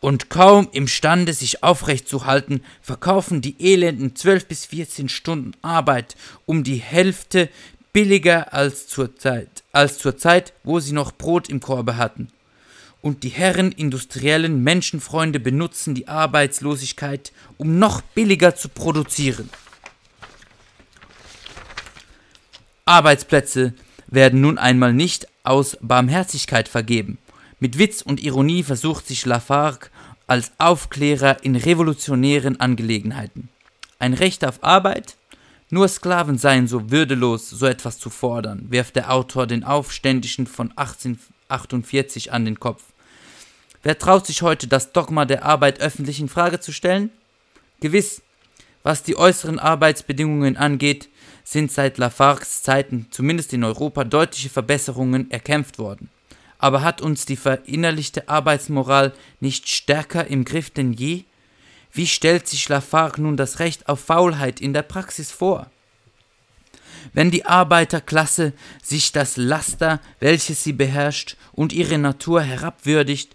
Und kaum imstande, sich aufrecht zu halten, verkaufen die Elenden 12 bis 14 Stunden Arbeit um die Hälfte billiger als zur Zeit, als zur Zeit, wo sie noch Brot im Korbe hatten. Und die Herren industriellen Menschenfreunde benutzen die Arbeitslosigkeit, um noch billiger zu produzieren. Arbeitsplätze werden nun einmal nicht aus Barmherzigkeit vergeben. Mit Witz und Ironie versucht sich Lafargue als Aufklärer in revolutionären Angelegenheiten. Ein Recht auf Arbeit? Nur Sklaven seien so würdelos, so etwas zu fordern, wirft der Autor den Aufständischen von 1848 an den Kopf. Wer traut sich heute, das Dogma der Arbeit öffentlich in Frage zu stellen? Gewiss, was die äußeren Arbeitsbedingungen angeht, sind seit Lafargues Zeiten zumindest in Europa deutliche Verbesserungen erkämpft worden. Aber hat uns die verinnerlichte Arbeitsmoral nicht stärker im Griff denn je? Wie stellt sich Lafargue nun das Recht auf Faulheit in der Praxis vor? Wenn die Arbeiterklasse sich das Laster, welches sie beherrscht und ihre Natur herabwürdigt,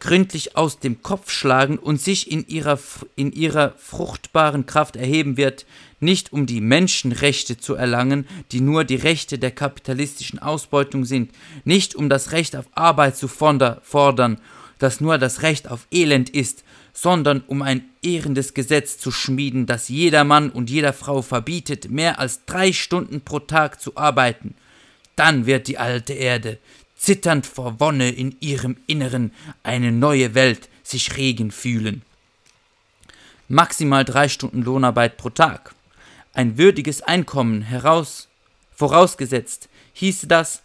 gründlich aus dem Kopf schlagen und sich in ihrer, in ihrer fruchtbaren Kraft erheben wird, nicht um die Menschenrechte zu erlangen, die nur die Rechte der kapitalistischen Ausbeutung sind, nicht um das Recht auf Arbeit zu fordern, das nur das Recht auf Elend ist, sondern um ein ehrendes Gesetz zu schmieden, das jeder Mann und jeder Frau verbietet, mehr als drei Stunden pro Tag zu arbeiten. Dann wird die alte Erde, zitternd vor Wonne in ihrem Inneren eine neue Welt sich regen fühlen. Maximal drei Stunden Lohnarbeit pro Tag. Ein würdiges Einkommen heraus, vorausgesetzt, hieße das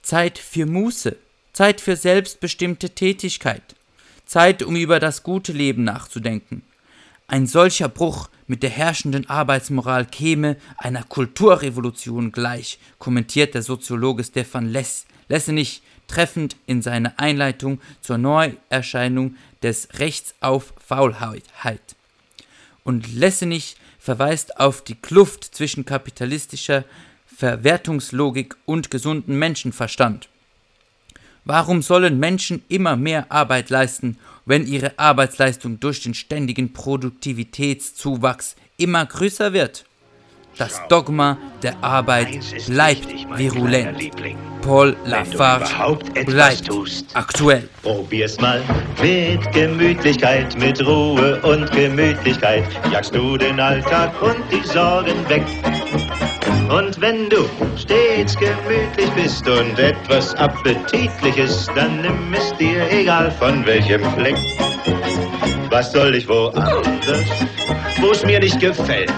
Zeit für Muße, Zeit für selbstbestimmte Tätigkeit, Zeit, um über das gute Leben nachzudenken. Ein solcher Bruch mit der herrschenden Arbeitsmoral käme einer Kulturrevolution gleich, kommentiert der Soziologe Stefan Less, Lessenich treffend in seiner Einleitung zur Neuerscheinung des Rechts auf Faulheit. Und Lessenich verweist auf die Kluft zwischen kapitalistischer Verwertungslogik und gesundem Menschenverstand. Warum sollen Menschen immer mehr Arbeit leisten, wenn ihre Arbeitsleistung durch den ständigen Produktivitätszuwachs immer größer wird? Das Dogma der Arbeit bleibt virulent. Paul Lafarge bleibt aktuell. Probier's mal mit Gemütlichkeit, mit Ruhe und Gemütlichkeit. Jagst du den Alltag und die Sorgen weg. Und wenn du stets gemütlich bist und etwas Appetitliches, dann nimm es dir egal von welchem Fleck. Was soll ich woanders, wo es mir nicht gefällt?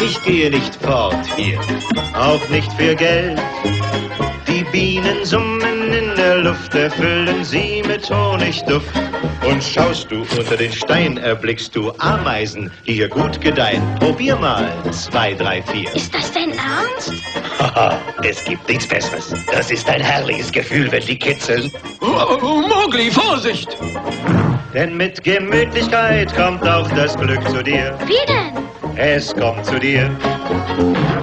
Ich gehe nicht fort hier, auch nicht für Geld. Die Bienen summen in der Luft, erfüllen sie mit Honigduft. Und schaust du unter den Stein, erblickst du Ameisen, die hier gut gedeihen. Probier mal, zwei, drei, vier. Ist das dein Ernst? Haha, es gibt nichts Besseres. Das ist ein herrliches Gefühl, wenn die kitzeln. Mowgli, Vorsicht! Denn mit Gemütlichkeit kommt auch das Glück zu dir. Wie denn? Es kommt zu dir.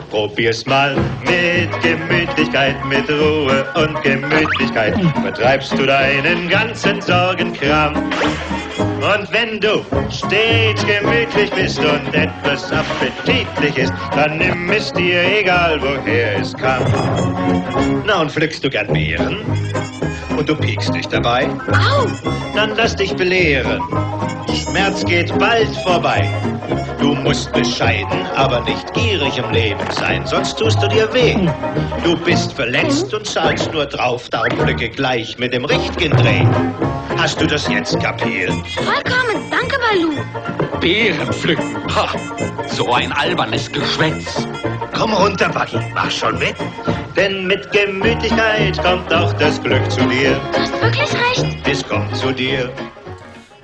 Probier's mal mit Gemütlichkeit, mit Ruhe und Gemütlichkeit. Vertreibst du deinen ganzen Sorgenkram. Und wenn du stets gemütlich bist und etwas appetitlich ist, dann nimm es dir egal, woher es kam. Na, und pflückst du gern Beeren? Und du piekst dich dabei? Au! Dann lass dich belehren. Schmerz geht bald vorbei. Du musst bescheiden, aber nicht gierig im Leben sein, sonst tust du dir weh. Du bist verletzt und zahlst nur drauf, darum pflücke gleich mit dem richtigen Dreh. Hast du das jetzt kapiert? Vollkommen, danke, Balu. Beeren pflücken. Ha, so ein albernes Geschwätz. Komm runter, Buggy, mach schon mit. Denn mit Gemütlichkeit kommt auch das Glück zu dir. Du hast wirklich recht. Es kommt zu dir.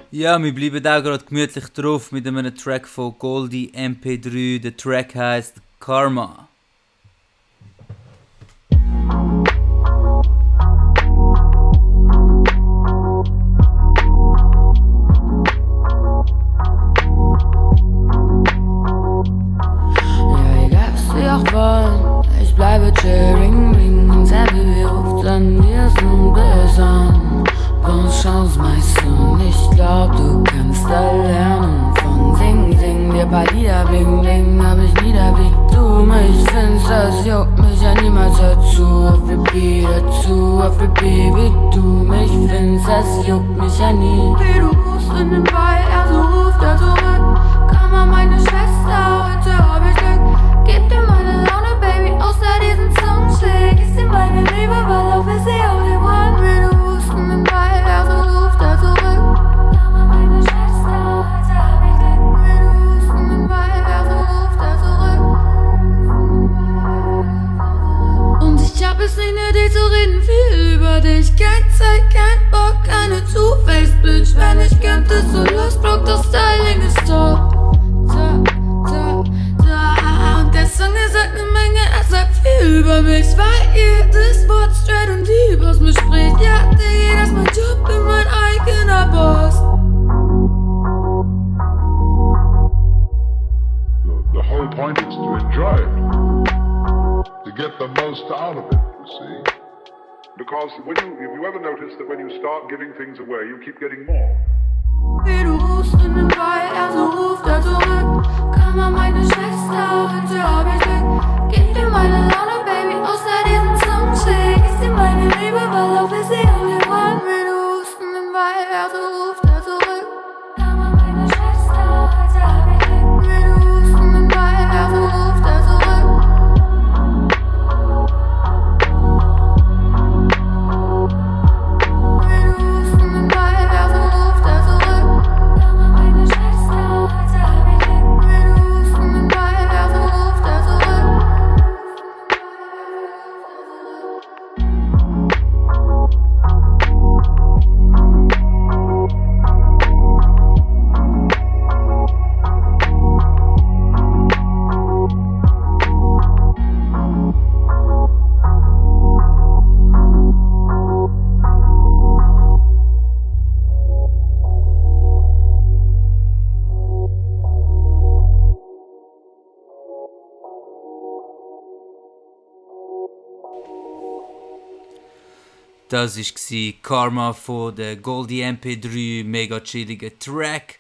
Ja, wir bleiben auch gerade gemütlich drauf mit einem Track von Goldie MP3. Der Track heißt Karma. Ich bling und Happy ruft an, wir sind bis an. Bonne Chance, meinst du nicht, glaub du kannst da lernen von Sing, Sing, dir paar Lieder, bling, bling, hab ich Lieder wie du mich findest, das juckt mich ja niemals dazu, auf Repeat dazu, auf Repeat, wie du mich findest, das juckt mich ja nie. Wie du rufst in den Ball, also ruft er zurück, komm mal meine Schwester, heute hab ich Diesen Zungenschläg, ist dir meine Liebe, weil auf ist sie only one, wie du rufst den Ball, also ruft er zurück, mal meine Schwester, heute hab ich Glück, wie du rufst in den Ball, also ruft er zurück. Und ich hab es nicht nötig zu reden, viel über dich. Kein Zeit, kein Bock, keine Two-Face-Bitch. Wenn ich könnte, so los, Block, das Styling Because when you, if you ever notice that when you start giving things away, you keep getting more. Wie du rufst in den Ball, also ruft er zurück. Komm mal meine Schwester, heute Das war Karma von der Goldie MP3, mega chilliger Track.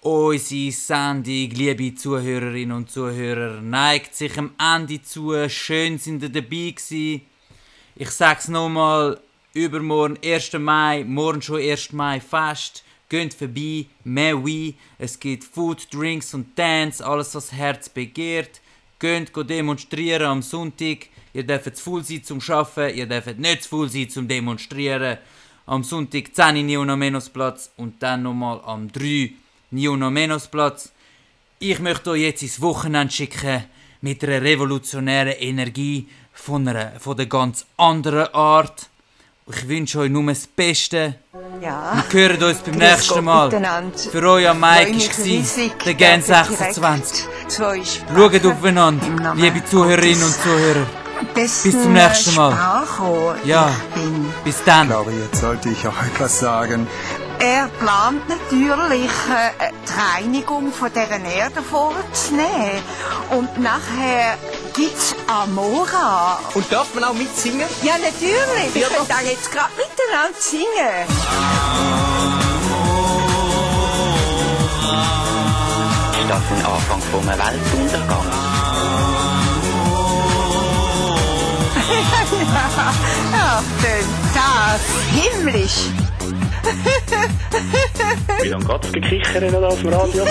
Unsere Sendung, liebe Zuhörerinnen und Zuhörer, neigt sich am Ende zu. Schön sind ihr dabei gewesen. Ich sag's nochmal, übermorgen 1. Mai, morgen schon 1. Mai Fest. Geht vorbei, mehr Wein. Es gibt Food, Drinks und Dance, alles was das Herz begehrt. Geht demonstrieren am Sonntag. Ihr dürft zu voll sein zum Arbeiten, ihr dürft nicht zu voll sein zum Demonstrieren. Am Sonntag 10 Uhr Niono Menos-Platz und dann nochmal am 3 Niono Menos-Platz. Ich möchte euch jetzt ins Wochenende schicken mit einer revolutionären Energie von, einer, von der ganz anderen Art. Ich wünsche euch nur das Beste. Ja. Wir hören uns beim Grüß nächsten Gott Mal. Für euch am Mike war riesig, der Gen dass ich 26. direkt Zwei Sprachen Schaut aufeinander, liebe Zuhörerinnen und Gottes Zuhörer. Bis Bis zum nächsten Mal. Sprachrohr Ja, bis dann. Ich glaube, jetzt sollte ich auch etwas sagen. Er plant natürlich, äh, die Reinigung von dieser Erde vorzunehmen. Und nachher gibt's Amora. Und darf man auch mitsingen? Ja, natürlich. Wir Ja, können da jetzt gerade miteinander singen. Ist das ein Anfang von einem Weltuntergang? ja, denn das himmlisch. Wie lange geht's gekichert oder auf dem Radio?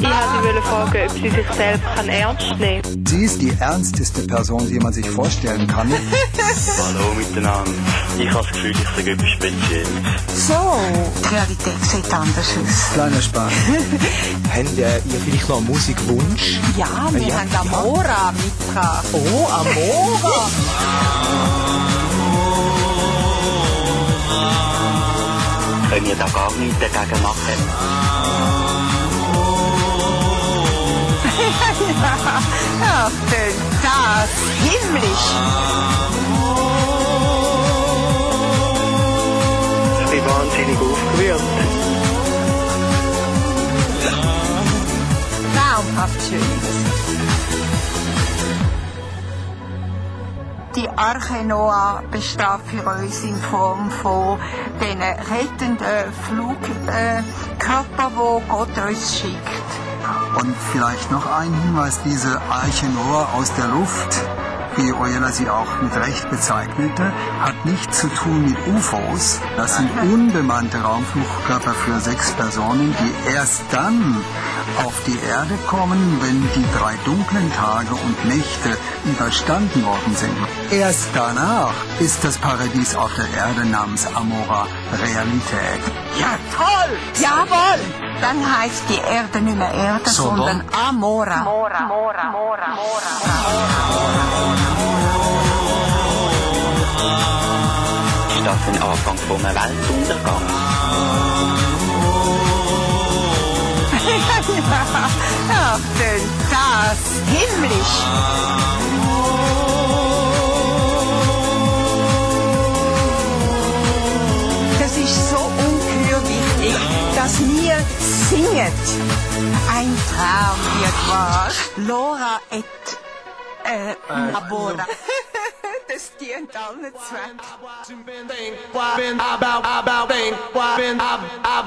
Ich wollte fragen, ob sie sich selbst kann ernst nehmen kann. Sie ist die ernsteste Person, die man sich vorstellen kann. Hallo miteinander. Ich habe das Gefühl, ich sage etwas Spezielles. So, die Realität sieht anders aus. Kleiner Spaß. Habt ihr vielleicht noch einen Musikwunsch? Ja, wir Ja, haben Amora mitgebracht. Oh, Amora! Können wir da gar nichts dagegen machen? ja, denn das himmlisch. Ich bin wahnsinnig aufgewühlt. Traumhaft schön. Die Arche Noah besteht für uns in Form von den rettenden Flugkörpern, die Gott uns schickt. Und vielleicht noch ein Hinweis, diese Arche Noah aus der Luft, wie Oyela sie auch mit Recht bezeichnete, hat nichts zu tun mit UFOs. Das sind unbemannte Raumflugkörper für sechs Personen, die erst dann auf die Erde kommen, wenn die drei dunklen Tage und Nächte überstanden worden sind. Erst danach ist das Paradies auf der Erde namens Amora Realität. Ja, toll! Jawohl! Dann heißt die Erde nicht mehr Erde, So, sondern Amora. Mora, Mora, Mora, Mora. Ist das ein Anfang von einem Weltuntergang? ja, denn das himmlisch. Wichtig, dass wir singen. Ein Traum wird wahr. Laura et äh, Labora. Das dient allen Zwecken. Why been about about thing? Why been I've I've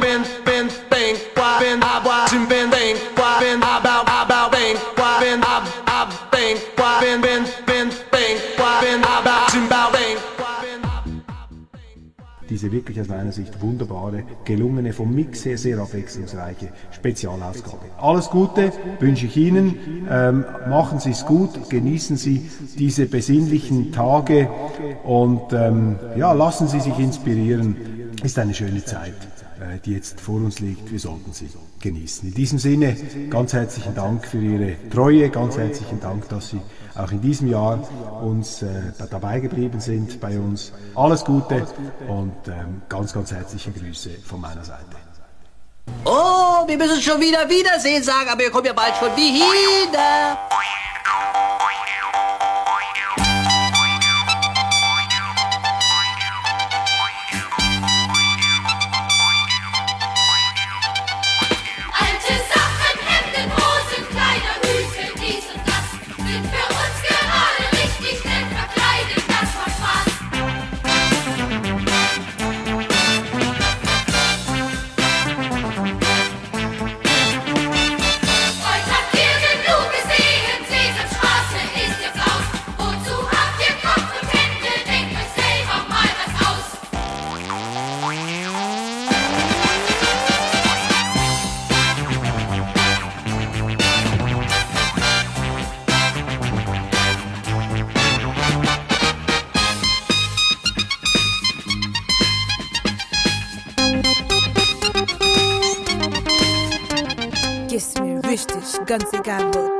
been diese wirklich aus meiner Sicht wunderbare, gelungene, vom Mix sehr, sehr abwechslungsreiche Spezialausgabe. Alles Gute wünsche ich Ihnen. Ähm, machen Sie es gut, genießen Sie diese besinnlichen Tage und ähm, ja, lassen Sie sich inspirieren. Ist eine schöne Zeit, äh, die jetzt vor uns liegt. Wir sollten sie genießen. In diesem Sinne ganz herzlichen Dank für Ihre Treue, ganz herzlichen Dank, dass Sie auch in diesem Jahr uns äh, da- dabei geblieben sind bei uns. Alles Gute und ähm, ganz, ganz herzliche Grüße von meiner Seite. Oh, wir müssen schon wieder Wiedersehen sagen, aber wir kommen ja bald schon wieder. Gunsy gamble.